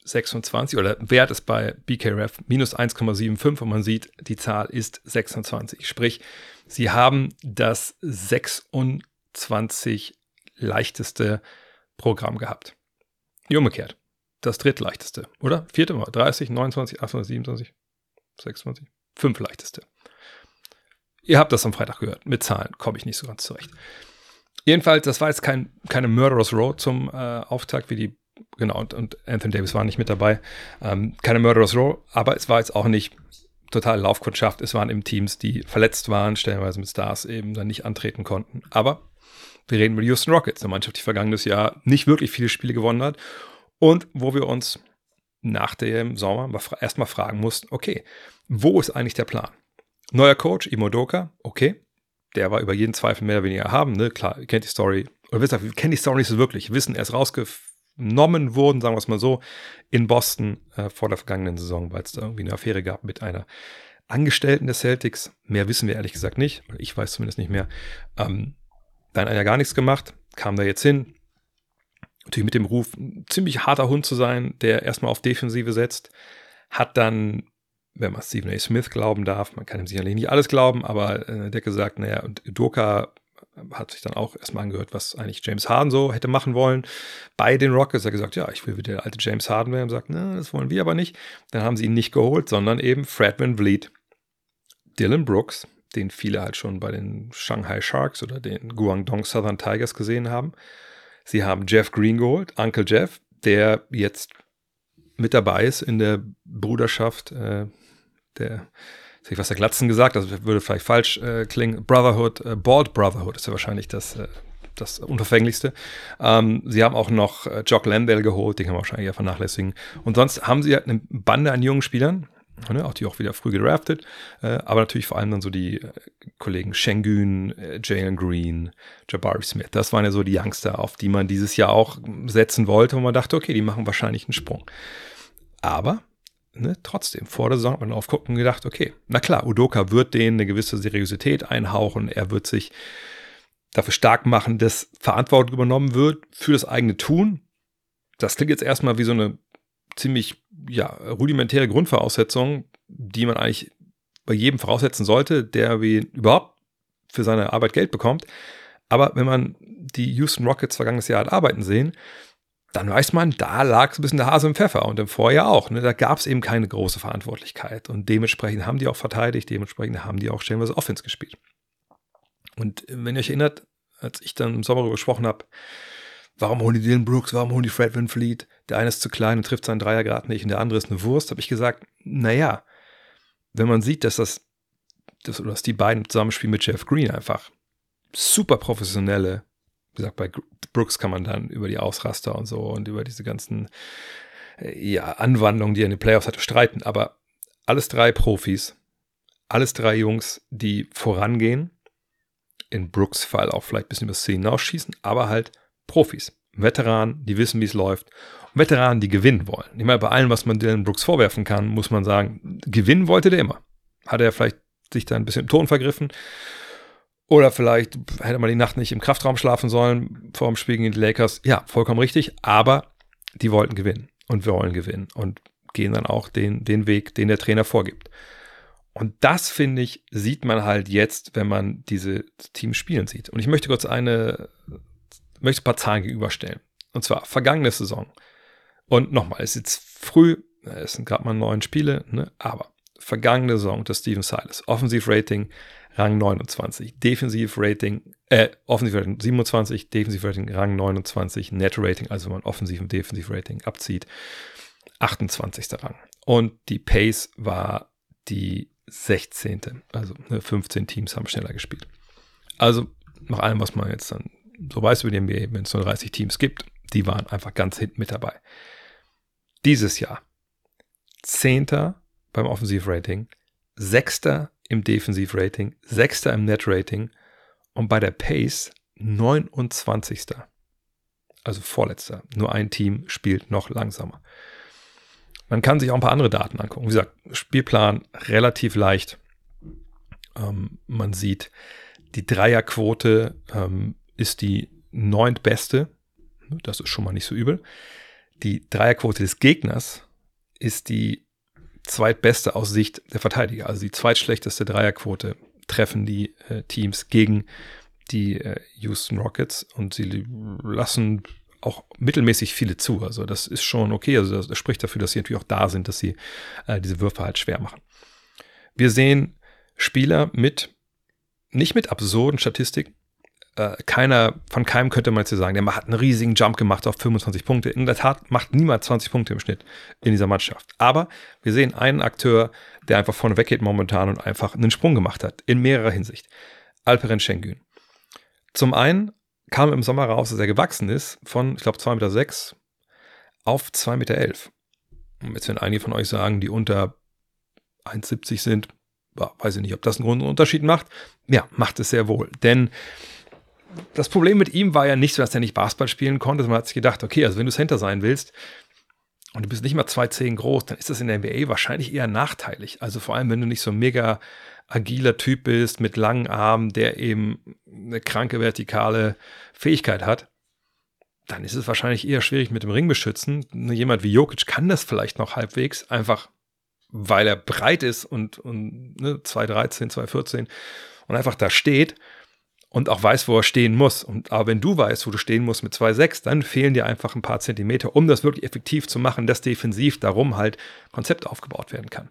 26 oder Wert ist bei BKRF minus 1,75 und man sieht, die Zahl ist 26. Sprich, sie haben das 26 leichteste Programm gehabt. Umgekehrt. Das drittleichteste, oder? Vierte Mal. 30, 29, 28, 27, 26, fünf leichteste. Ihr habt das am Freitag gehört. Mit Zahlen komme ich nicht so ganz zurecht. Jedenfalls, das war jetzt kein, keine Murderous Road zum äh, Auftakt wie die genau, und, und, Anthony Davis war nicht mit dabei. Ähm, keine Murderous Row, aber es war jetzt auch nicht total Laufkundschaft. Es waren eben Teams, die verletzt waren, stellenweise mit Stars eben dann nicht antreten konnten. Aber wir reden über die Houston Rockets, eine Mannschaft, die vergangenes Jahr nicht wirklich viele Spiele gewonnen hat und wo wir uns nach dem Sommer erstmal fragen mussten, okay, wo ist eigentlich der Plan? Neuer Coach, Imodoka, okay, der war über jeden Zweifel mehr oder weniger haben, ne? Klar, ihr kennt die Story, oder wisst ihr, wir kennen die Story nicht so wirklich, wir wissen, er ist rausgeführt genommen wurden, sagen wir es mal so, in Boston äh, vor der vergangenen Saison, weil es da irgendwie eine Affäre gab mit einer Angestellten des Celtics. Mehr wissen wir ehrlich gesagt nicht, ich weiß zumindest nicht mehr. Ähm, dann hat er gar nichts gemacht, kam da jetzt hin. Natürlich mit dem Ruf, ein ziemlich harter Hund zu sein, der erstmal auf Defensive setzt, hat dann wenn man Stephen A. Smith glauben darf, man kann ihm sicherlich nicht alles glauben, aber äh, der hat gesagt, naja, und Doka hat sich dann auch erstmal angehört, was eigentlich James Harden so hätte machen wollen. Bei den Rockets hat er gesagt, ja, ich will wieder der alte James Harden werden. Und sagt, na, das wollen wir aber nicht. Dann haben sie ihn nicht geholt, sondern eben Fred Van Vliet. Dylan Brooks, den viele halt schon bei den Shanghai Sharks oder den Guangdong Southern Tigers gesehen haben. Sie haben Jeff Green geholt, Uncle Jeff, der jetzt mit dabei ist in der Bruderschaft äh, der, ich was der Glatzen gesagt, das würde vielleicht falsch äh, klingen, Brotherhood, äh, Bald Brotherhood ist ja wahrscheinlich das, äh, das Unverfänglichste. Ähm, sie haben auch noch äh, Jock Landale geholt, den kann man wahrscheinlich ja vernachlässigen. Und sonst haben sie halt eine Bande an jungen Spielern, Ne, auch die auch wieder früh gedraftet, äh, aber natürlich vor allem dann so die äh, Kollegen Shengun, äh, Jalen Green, Jabari Smith. Das waren ja so die Youngster, auf die man dieses Jahr auch setzen wollte, wo man dachte, okay, die machen wahrscheinlich einen Sprung. Aber ne, trotzdem, vor der Saison hat man aufguckt und gedacht, okay, na klar, Udoka wird denen eine gewisse Seriosität einhauchen, er wird sich dafür stark machen, dass Verantwortung übernommen wird für das eigene Tun. Das klingt jetzt erstmal wie so eine ziemlich ja, rudimentäre Grundvoraussetzung, die man eigentlich bei jedem voraussetzen sollte, der wie überhaupt für seine Arbeit Geld bekommt. Aber wenn man die Houston Rockets vergangenes Jahr hat arbeiten sehen, dann weiß man, da lag so ein bisschen der Hase im Pfeffer und im Vorjahr auch. Ne? Da gab es eben keine große Verantwortlichkeit. Und dementsprechend haben die auch verteidigt, dementsprechend haben die auch stellenweise Offense gespielt. Und wenn ihr euch erinnert, als ich dann im Sommer darüber gesprochen habe, warum holen die Dylan Brooks, warum holen die Fred Van Fleet? Der eine ist zu klein und trifft seinen Dreier gerade nicht und der andere ist eine Wurst, habe ich gesagt, naja, wenn man sieht, dass das, dass die beiden zusammenspielen mit Jeff Green einfach super professionelle, wie gesagt, bei Brooks kann man dann über die Ausraster und so und über diese ganzen äh, ja, Anwandlungen, die er in den Playoffs hatte, streiten, aber alles drei Profis, alles drei Jungs, die vorangehen, in Brooks Fall auch vielleicht ein bisschen über Szenen ausschießen, aber halt Profis, Veteranen, die wissen, wie es läuft. Und Veteranen, die gewinnen wollen. Ich meine, bei allem, was man Dylan Brooks vorwerfen kann, muss man sagen, gewinnen wollte der immer. Hat er vielleicht sich da ein bisschen im Ton vergriffen? Oder vielleicht hätte man die Nacht nicht im Kraftraum schlafen sollen vor dem Spiel gegen die Lakers. Ja, vollkommen richtig. Aber die wollten gewinnen. Und wir wollen gewinnen. Und gehen dann auch den, den Weg, den der Trainer vorgibt. Und das, finde ich, sieht man halt jetzt, wenn man diese Teams spielen sieht. Und ich möchte kurz eine möchte ein paar Zahlen gegenüberstellen. Und zwar vergangene Saison. Und nochmal, es ist jetzt früh, es sind gerade mal neun Spiele, ne? aber vergangene Saison des Steven Silas. Offensivrating Rang 29, Defensivrating, äh, Offensivrating 27, Defensivrating Rang 29, Net Rating, also wenn man Offensiv- und Defensivrating abzieht, 28. Rang. Und die Pace war die 16. Also 15 ne, Teams haben schneller gespielt. Also nach allem, was man jetzt dann so weiß über die NBA, wenn es nur 30 Teams gibt, die waren einfach ganz hinten mit dabei. Dieses Jahr Zehnter beim Offensivrating, Sechster im Defensivrating, Sechster im Netrating und bei der Pace 29. Also vorletzter. Nur ein Team spielt noch langsamer. Man kann sich auch ein paar andere Daten angucken. Wie gesagt, Spielplan relativ leicht. Ähm, man sieht die Dreierquote ähm, ist die neuntbeste. Das ist schon mal nicht so übel. Die Dreierquote des Gegners ist die zweitbeste aus Sicht der Verteidiger. Also die zweitschlechteste Dreierquote treffen die äh, Teams gegen die äh, Houston Rockets und sie lassen auch mittelmäßig viele zu. Also das ist schon okay. Also das, spricht dafür, dass sie natürlich auch da sind, dass sie äh, diese Würfe halt schwer machen. Wir sehen Spieler mit, nicht mit absurden Statistiken, äh, keiner, von keinem könnte man jetzt sagen, der hat einen riesigen Jump gemacht auf 25 Punkte. In der Tat macht niemand 20 Punkte im Schnitt in dieser Mannschaft. Aber wir sehen einen Akteur, der einfach vorne weggeht momentan und einfach einen Sprung gemacht hat, in mehrerer Hinsicht. Alperen Şengün. Zum einen kam im Sommer raus, dass er gewachsen ist von, ich glaube, 2,6 Meter auf 2,11 Meter. Und jetzt werden einige von euch sagen, die unter 1,70 sind, weiß ich nicht, ob das einen großen Unterschied macht. Ja, macht es sehr wohl. Denn das Problem mit ihm war ja nicht so, dass er nicht Basketball spielen konnte. Man hat sich gedacht, okay, also wenn du Center sein willst und du bist nicht mal 2,10 groß, dann ist das in der NBA wahrscheinlich eher nachteilig. Also vor allem, wenn du nicht so ein mega agiler Typ bist mit langen Armen, der eben eine kranke vertikale Fähigkeit hat, dann ist es wahrscheinlich eher schwierig mit dem Ring beschützen. Jemand wie Jokic kann das vielleicht noch halbwegs, einfach weil er breit ist und, und ne, 2,13, 2,14 und einfach da steht und auch weiß, wo er stehen muss. Und, aber wenn du weißt, wo du stehen musst mit 2,6, dann fehlen dir einfach ein paar Zentimeter, um das wirklich effektiv zu machen, dass defensiv darum halt Konzept aufgebaut werden kann.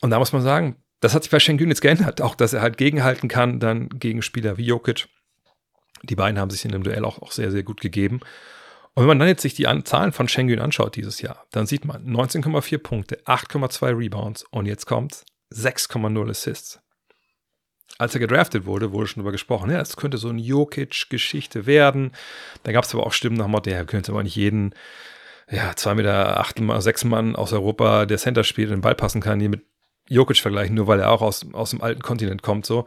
Und da muss man sagen, das hat sich bei Schengen jetzt geändert, auch dass er halt gegenhalten kann, dann gegen Spieler wie Jokic. Die beiden haben sich in dem Duell auch, auch sehr, sehr gut gegeben. Und wenn man dann jetzt sich die An Zahlen von Schengen anschaut dieses Jahr, dann sieht man 19,4 Punkte, 8,2 Rebounds und jetzt kommt 6,0 Assists. Als er gedraftet wurde, wurde schon darüber gesprochen, ja, es könnte so eine Jokic-Geschichte werden. Da gab es aber auch Stimmen nach Motto, ja, könnte aber nicht jeden ja, 2 Meter 8, 6 Mann aus Europa, der Center spielt den Ball passen kann, hier mit Jokic vergleichen, nur weil er auch aus, aus dem alten Kontinent kommt, so.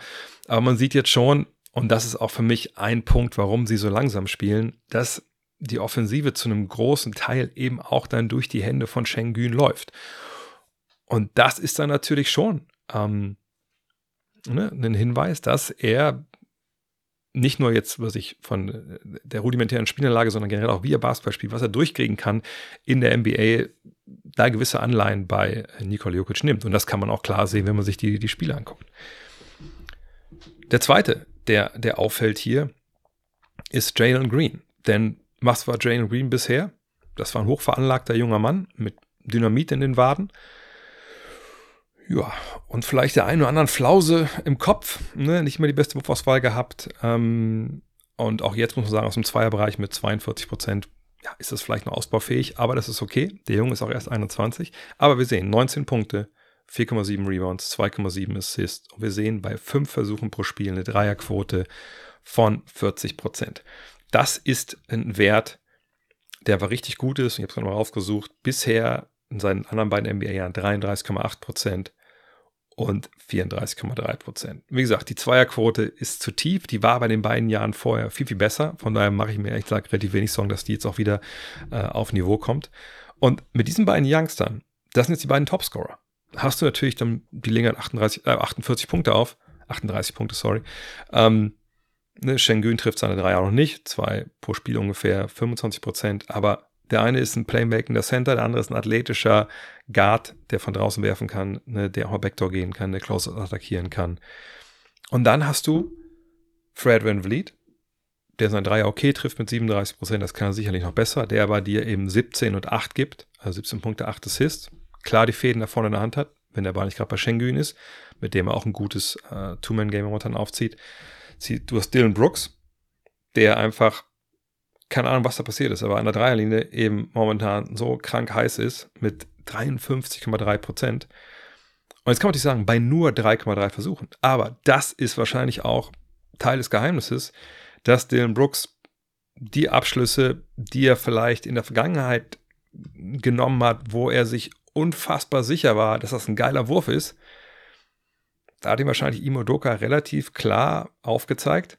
Aber man sieht jetzt schon, und das ist auch für mich ein Punkt, warum sie so langsam spielen, dass die Offensive zu einem großen Teil eben auch dann durch die Hände von Schengen läuft. Und das ist dann natürlich schon ähm, ne, ein Hinweis, dass er nicht nur jetzt, was ich von äh, der rudimentären Spielanlage, sondern generell auch wie er Basketball spielt, was er durchkriegen kann in der NBA, da gewisse Anleihen bei Nikola Jokic nimmt. Und das kann man auch klar sehen, wenn man sich die, die Spiele anguckt. Der zweite, der, der auffällt hier, ist Jalen Green. Denn was war Jalen Green bisher? Das war ein hochveranlagter junger Mann mit Dynamit in den Waden. Ja, und vielleicht der einen oder anderen Flause im Kopf. Ne? Nicht mehr die beste Wurfauswahl gehabt. Ähm, und auch jetzt muss man sagen, aus dem Zweierbereich mit 42 Prozent ja, ist das vielleicht noch ausbaufähig, aber das ist okay. Der Junge ist auch erst 21. Aber wir sehen 19 Punkte, 4,7 Rebounds, 2,7 Assists. Und wir sehen bei fünf Versuchen pro Spiel eine Dreierquote von 40 Prozent. Das ist ein Wert, der war richtig gut ist. Ich habe es nochmal rausgesucht. Bisher in seinen anderen beiden NBA-Jahren 33,8 Prozent und 34,3 Prozent. Wie gesagt, die Zweierquote ist zu tief. Die war bei den beiden Jahren vorher viel, viel besser. Von daher mache ich mir ehrlich gesagt relativ wenig Sorgen, dass die jetzt auch wieder äh, auf Niveau kommt. Und mit diesen beiden Youngstern, das sind jetzt die beiden Topscorer, hast du natürlich dann die Liga 38, äh, 48 Punkte auf. 38 Punkte, sorry. Ähm, ne, Schengen trifft seine Dreier noch nicht. Zwei pro Spiel ungefähr 25 Prozent. Aber der eine ist ein playmakender Center, der andere ist ein athletischer Guard, der von draußen werfen kann, ne, der auch Backdoor gehen kann, der Close attackieren kann. Und dann hast du Fred Van Vliet, der sein Dreier okay trifft mit 37 Prozent, das kann er sicherlich noch besser, der aber dir eben 17 und 8 gibt, also 17 Punkte, 8 Assists, klar die Fäden da vorne in der Hand hat, wenn der Ball nicht gerade bei Schengen ist, mit dem er auch ein gutes äh, Two-Man-Game momentan aufzieht. Du hast Dylan Brooks, der einfach keine Ahnung, was da passiert ist, aber an der Dreierlinie eben momentan so krank heiß ist mit 53,3 Prozent. Und jetzt kann man nicht sagen, bei nur 3,3 Versuchen. Aber das ist wahrscheinlich auch Teil des Geheimnisses, dass Dylan Brooks die Abschlüsse, die er vielleicht in der Vergangenheit genommen hat, wo er sich unfassbar sicher war, dass das ein geiler Wurf ist, da hat ihm wahrscheinlich Imo Doka relativ klar aufgezeigt,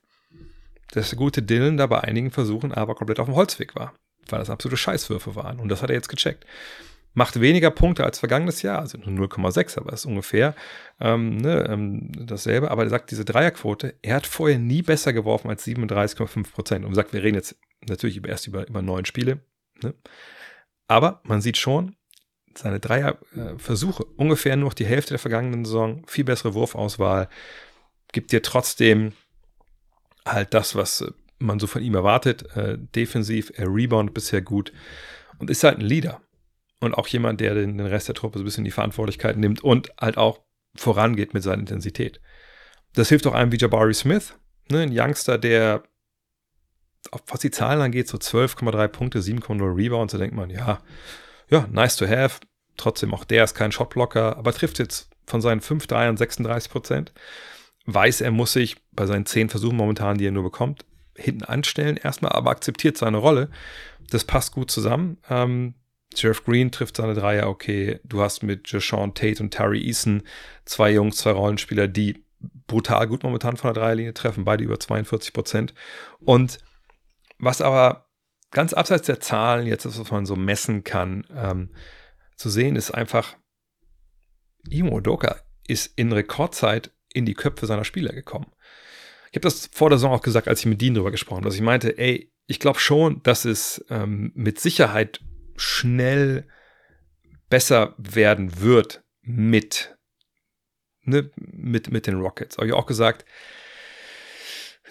dass der gute Dylan da bei einigen Versuchen aber komplett auf dem Holzweg war, weil das absolute Scheißwürfe waren. Und das hat er jetzt gecheckt. Macht weniger Punkte als vergangenes Jahr, also nur 0,6, aber ist ungefähr ähm, ne, ähm, dasselbe. Aber er sagt, diese Dreierquote, er hat vorher nie besser geworfen als 37,5 Prozent. Und sagt, wir reden jetzt natürlich erst über, über neun Spiele. Ne? Aber man sieht schon, seine Dreierversuche, äh, ungefähr nur noch die Hälfte der vergangenen Saison, viel bessere Wurfauswahl, gibt dir trotzdem halt das, was äh, man so von ihm erwartet. Äh, defensiv, er rebound bisher gut und ist halt ein Leader. Und auch jemand, der den, den Rest der Truppe so ein bisschen die Verantwortlichkeit nimmt und halt auch vorangeht mit seiner Intensität. Das hilft auch einem wie Jabari Smith, ne, ein Youngster, der, was die Zahlen angeht, so 12,3 Punkte, 7,0 Rebounds, da denkt man, ja, ja, nice to have. Trotzdem auch der ist kein Shotblocker, aber trifft jetzt von seinen 5 Dreiern 36 Prozent weiß, er muss sich bei seinen zehn Versuchen momentan, die er nur bekommt, hinten anstellen erstmal, aber akzeptiert seine Rolle. Das passt gut zusammen. Ähm, Jeff Green trifft seine Dreier okay. Du hast mit Jashawn Tate und Terry Eason zwei Jungs, zwei Rollenspieler, die brutal gut momentan von der Dreierlinie treffen, beide über 42 Prozent. Und was aber ganz abseits der Zahlen, jetzt was man so messen kann, ähm, zu sehen, ist einfach, Imo Doka ist in Rekordzeit in die Köpfe seiner Spieler gekommen. Ich habe das vor der Saison auch gesagt, als ich mit Dean darüber gesprochen habe, dass ich meinte, ey, ich glaube schon, dass es ähm, mit Sicherheit schnell besser werden wird mit, ne, mit, mit den Rockets. Habe ich auch gesagt,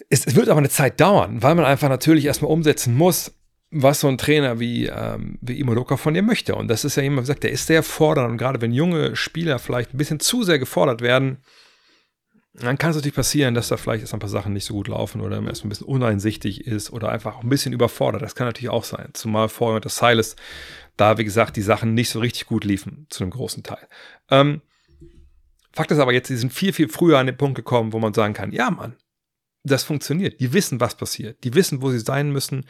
es, es, wird aber eine Zeit dauern, weil man einfach natürlich erstmal umsetzen muss, was so ein Trainer wie, ähm, wie Imoloka von dir möchte. Und das ist ja immer gesagt, der ist sehr fordernd. Und gerade wenn junge Spieler vielleicht ein bisschen zu sehr gefordert werden, dann kann es natürlich passieren, dass da vielleicht erst ein paar Sachen nicht so gut laufen oder erst ein bisschen uneinsichtig ist oder einfach ein bisschen überfordert. Das kann natürlich auch sein. Zumal vorher mit der Silas da, wie gesagt, die Sachen nicht so richtig gut liefen, zu einem großen Teil. Ähm, Fakt ist aber jetzt, sie sind viel, viel früher an den Punkt gekommen, wo man sagen kann, ja, Mann, das funktioniert. Die wissen, was passiert. Die wissen, wo sie sein müssen.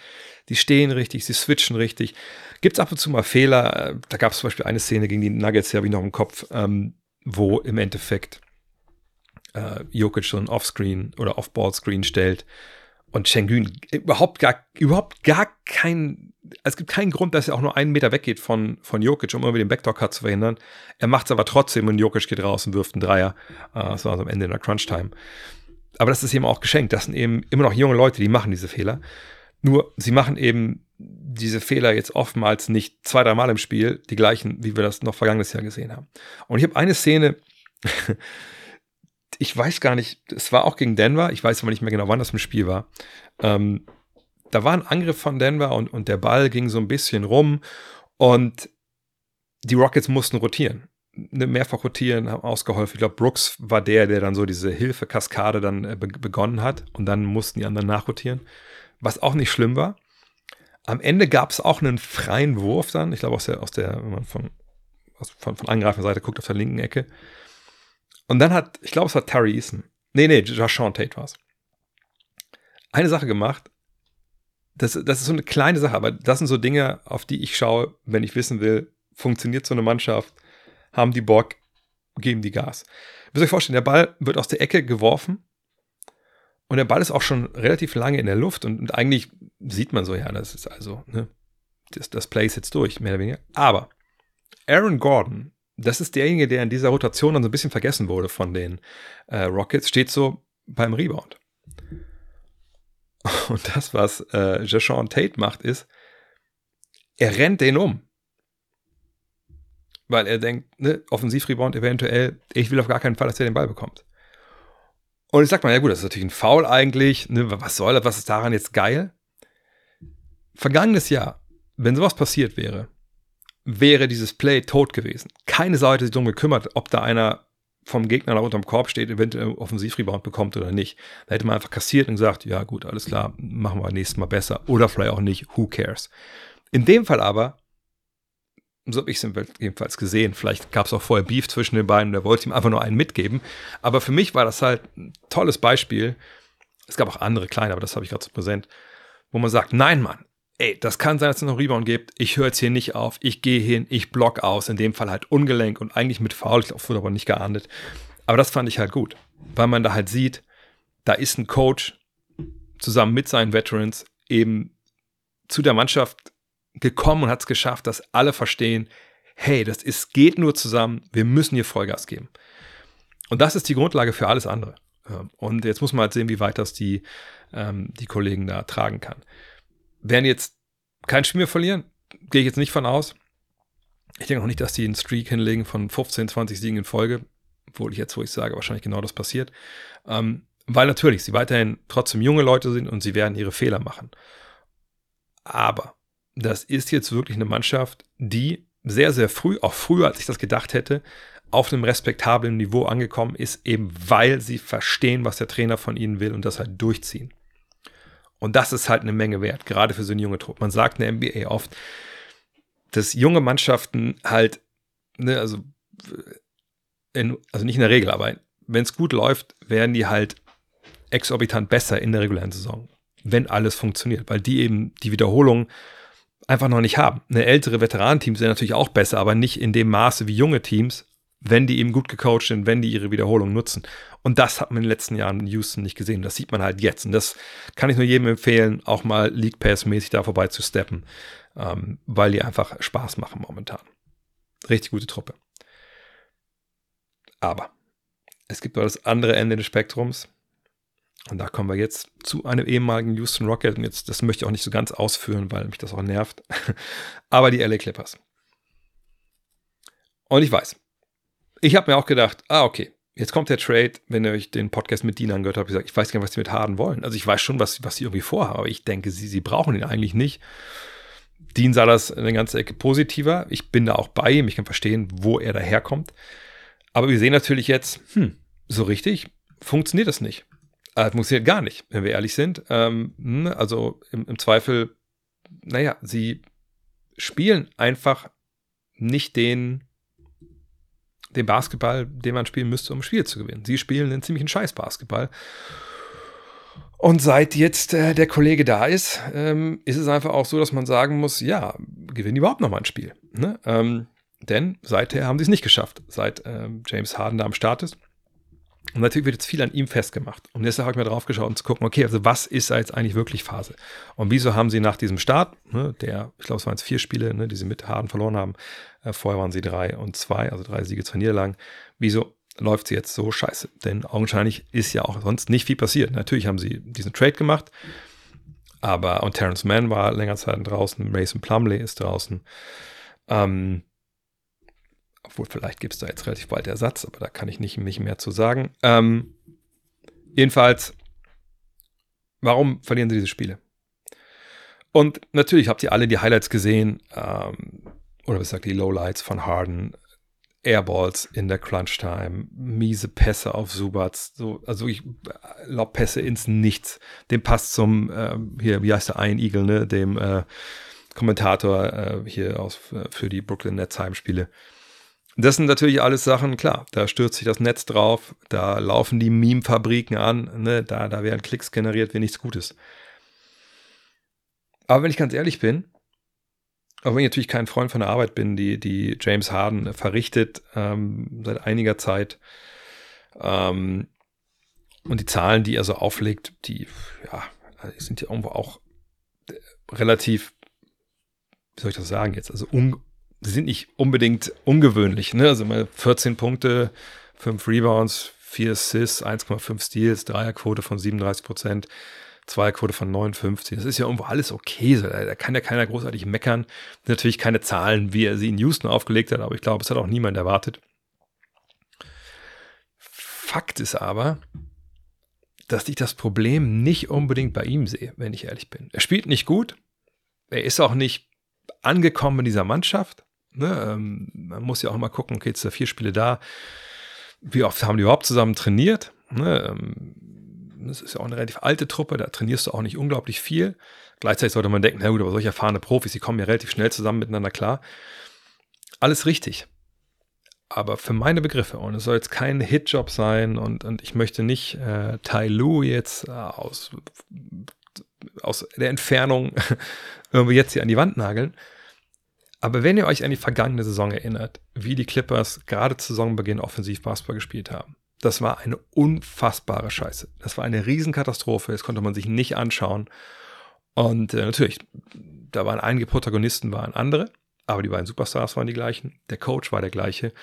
Die stehen richtig, sie switchen richtig. Gibt es ab und zu mal Fehler? Äh, da gab es zum Beispiel eine Szene gegen die Nuggets, die habe ich noch im Kopf, ähm, wo im Endeffekt äh, Jokic so ein Offscreen oder Off-Ball-Screen stellt und Schengen überhaupt gar, überhaupt gar kein, es gibt keinen Grund, dass er auch nur einen Meter weggeht von, von Jokic, um irgendwie den Backdoor-Cut zu verhindern. Er macht es aber trotzdem und Jokic geht raus und wirft einen Dreier. Äh, das war also am Ende in der Crunch-Time aber das ist eben auch geschenkt. Das sind eben immer noch junge Leute, die machen diese Fehler. Nur sie machen eben diese Fehler jetzt oftmals nicht zwei, dreimal im Spiel, die gleichen, wie wir das noch vergangenes Jahr gesehen haben. Und ich habe eine Szene, ich weiß gar nicht, es war auch gegen Denver, ich weiß aber nicht mehr genau, wann das im Spiel war. Ähm, da war ein Angriff von Denver und, und der Ball ging so ein bisschen rum und die Rockets mussten rotieren ne, mehrfach rotieren, haben ausgeholfen. Ich glaube, Brooks war der, der dann so diese Hilfekaskade dann äh, be begonnen hat und dann mussten die anderen nachrotieren, was auch nicht schlimm war. Am Ende gab es auch einen freien Wurf dann, ich glaube aus der, aus der, wenn man von, aus, von, von angreifender Seite guckt, auf der linken Ecke. Und dann hat, ich glaube, es war Terry Eason. Nee, nee, Jashawn Tate war es. Eine Sache gemacht. Das, das ist so eine kleine Sache, aber das sind so Dinge, auf die ich schaue, wenn ich wissen will, funktioniert so eine Mannschaft haben die Bock, geben die Gas. Ihr müsst euch vorstellen, der Ball wird aus der Ecke geworfen und der Ball ist auch schon relativ lange in der Luft und, und eigentlich sieht man so, ja, das ist also, ne, das, das Play ist jetzt durch, mehr oder weniger. Aber Aaron Gordon, das ist derjenige, der in dieser Rotation dann so ein bisschen vergessen wurde von den äh, Rockets, steht so beim Rebound. Und das, was äh, Jashawn Tate macht, ist, er rennt den um weil er denkt, ne, Offensivrebound eventuell, ich will auf gar keinen Fall, dass er den Ball bekommt. Und ich sag mal, ja gut, das ist natürlich ein Foul eigentlich, ne, was soll das, was ist daran jetzt geil? Vergangenes Jahr, wenn sowas passiert wäre, wäre dieses Play tot gewesen. Keine Seite sich darum gekümmert, ob da einer vom Gegner da unterm Korb steht, eventuell Offensivrebound bekommt oder nicht. Da hätte man einfach kassiert und gesagt, ja gut, alles klar, machen wir nächstes Mal besser. Oder vielleicht auch nicht, who cares. In dem Fall aber so habe ich es jedenfalls gesehen. Vielleicht gab es auch vorher Beef zwischen den beiden, der wollte ihm einfach nur einen mitgeben. Aber für mich war das halt ein tolles Beispiel. Es gab auch andere kleine, aber das habe ich gerade so präsent, wo man sagt, nein, Mann, ey, das kann sein, dass es noch Rebound gibt. Ich höre jetzt hier nicht auf. Ich gehe hin, ich block aus. In dem Fall halt ungelenk und eigentlich mit Foul. Ich glaube, wurde aber nicht geahndet. Aber das fand ich halt gut, weil man da halt sieht, da ist ein Coach zusammen mit seinen Veterans eben zu der Mannschaft gekommen und hat es geschafft, dass alle verstehen, hey, das ist, geht nur zusammen, wir müssen hier Vollgas geben. Und das ist die Grundlage für alles andere. Und jetzt muss man halt sehen, wie weit das die, ähm, die Kollegen da tragen kann. Werden jetzt kein Spiel mehr verlieren, gehe ich jetzt nicht von aus. Ich denke auch nicht, dass die einen Streak hinlegen von 15, 20 Siegen in Folge, obwohl ich jetzt, wo ich sage, wahrscheinlich genau das passiert. Ähm, weil natürlich sie weiterhin trotzdem junge Leute sind und sie werden ihre Fehler machen. Aber das ist jetzt wirklich eine Mannschaft, die sehr, sehr früh, auch früher als ich das gedacht hätte, auf einem respektablen Niveau angekommen ist, eben weil sie verstehen, was der Trainer von ihnen will und das halt durchziehen. Und das ist halt eine Menge wert, gerade für so eine junge Truppe. Man sagt in der NBA oft, dass junge Mannschaften halt, ne, also, in, also nicht in der Regel, aber wenn es gut läuft, werden die halt exorbitant besser in der regulären Saison, wenn alles funktioniert, weil die eben die Wiederholung einfach noch nicht haben. Eine ältere Veteranenteams sind natürlich auch besser, aber nicht in dem Maße wie junge Teams, wenn die eben gut gecoacht sind, wenn die ihre Wiederholung nutzen. Und das hat man in den letzten Jahren in Houston nicht gesehen. Das sieht man halt jetzt. Und das kann ich nur jedem empfehlen, auch mal League Pass-mäßig da vorbei zu steppen, ähm, weil die einfach Spaß machen momentan. Richtig gute Truppe. Aber es gibt noch das andere Ende des Spektrums. Und da kommen wir jetzt zu einem ehemaligen Houston Rocket. Und jetzt, das möchte ich auch nicht so ganz ausführen, weil mich das auch nervt. Aber die LA Clippers. Und ich weiß, ich habe mir auch gedacht, ah, okay, jetzt kommt der Trade, wenn ihr euch den Podcast mit Dean angehört habt, gesagt, ich weiß gar nicht, was sie mit Harden wollen. Also ich weiß schon, was, was sie irgendwie vorhaben, aber ich denke, sie, sie brauchen ihn eigentlich nicht. Dean sah das eine ganze Ecke positiver. Ich bin da auch bei ihm. Ich kann verstehen, wo er daherkommt. Aber wir sehen natürlich jetzt, hm, so richtig funktioniert das nicht. Äh, funktioniert gar nicht, wenn wir ehrlich sind. Ähm, ne, also im, im Zweifel, naja, sie spielen einfach nicht den, den Basketball, den man spielen müsste, um ein Spiel zu gewinnen. Sie spielen einen ziemlichen Scheiß Basketball. Und seit jetzt äh, der Kollege da ist, ähm, ist es einfach auch so, dass man sagen muss, ja, gewinnen überhaupt nochmal ein Spiel. Ne? Ähm, denn seither haben sie es nicht geschafft, seit ähm, James Harden da am Start ist. Und natürlich wird jetzt viel an ihm festgemacht. Und deshalb habe ich mir drauf geschaut, um zu gucken, okay, also was ist da jetzt eigentlich wirklich Phase? Und wieso haben sie nach diesem Start, ne, der, ich glaube, es waren jetzt vier Spiele, ne, die sie mit Harden verloren haben, äh, vorher waren sie drei und zwei, also drei Siege, zwei Niederlagen, wieso läuft sie jetzt so scheiße? Denn augenscheinlich ist ja auch sonst nicht viel passiert. Natürlich haben sie diesen Trade gemacht, aber, und Terrence Mann war länger Zeit draußen, Mason Plumley ist draußen, ähm, obwohl, vielleicht gibt es da jetzt relativ bald Ersatz, aber da kann ich nicht, nicht mehr zu sagen. Ähm, jedenfalls, warum verlieren sie diese Spiele? Und natürlich habt ihr alle die Highlights gesehen, ähm, oder was sagt die Lowlights von Harden, Airballs in der Crunch-Time, miese Pässe auf Subats, so, also ich lob Pässe ins Nichts. Den Pass zum, äh, hier, wie heißt der, Iron Eagle, ne, dem äh, Kommentator äh, hier aus, äh, für die Brooklyn Nets Heimspiele. Das sind natürlich alles Sachen, klar, da stürzt sich das Netz drauf, da laufen die Meme-Fabriken an, ne, da, da werden Klicks generiert, wie nichts Gutes. Aber wenn ich ganz ehrlich bin, auch wenn ich natürlich kein Freund von der Arbeit bin, die, die James Harden verrichtet ähm, seit einiger Zeit, ähm, und die Zahlen, die er so auflegt, die ja, sind ja irgendwo auch relativ, wie soll ich das sagen jetzt, also un, sind nicht unbedingt ungewöhnlich. Ne? Also mal 14 Punkte, 5 Rebounds, 4 Assists, 1,5 Steals, Dreierquote von 37 Prozent, Zweierquote von 59. Das ist ja irgendwo alles okay. Da kann ja keiner großartig meckern. Natürlich keine Zahlen, wie er sie in Houston aufgelegt hat, aber ich glaube, es hat auch niemand erwartet. Fakt ist aber, dass ich das Problem nicht unbedingt bei ihm sehe, wenn ich ehrlich bin. Er spielt nicht gut. Er ist auch nicht angekommen in dieser Mannschaft. Ne, ähm, man muss ja auch immer gucken, okay, jetzt sind vier Spiele da. Wie oft haben die überhaupt zusammen trainiert? Ne, ähm, das ist ja auch eine relativ alte Truppe, da trainierst du auch nicht unglaublich viel. Gleichzeitig sollte man denken, na gut, aber solche erfahrene Profis, die kommen ja relativ schnell zusammen miteinander klar. Alles richtig. Aber für meine Begriffe, und es soll jetzt kein Hitjob sein und, und ich möchte nicht äh, Tai Lu jetzt äh, aus, aus der Entfernung irgendwie jetzt hier an die Wand nageln. Aber wenn ihr euch an die vergangene Saison erinnert, wie die Clippers gerade zu Saisonbeginn offensiv Basketball gespielt haben, das war eine unfassbare Scheiße. Das war eine Riesenkatastrophe. Das konnte man sich nicht anschauen. Und äh, natürlich, da waren einige Protagonisten, waren andere, aber die beiden Superstars waren die gleichen. Der Coach war der gleiche.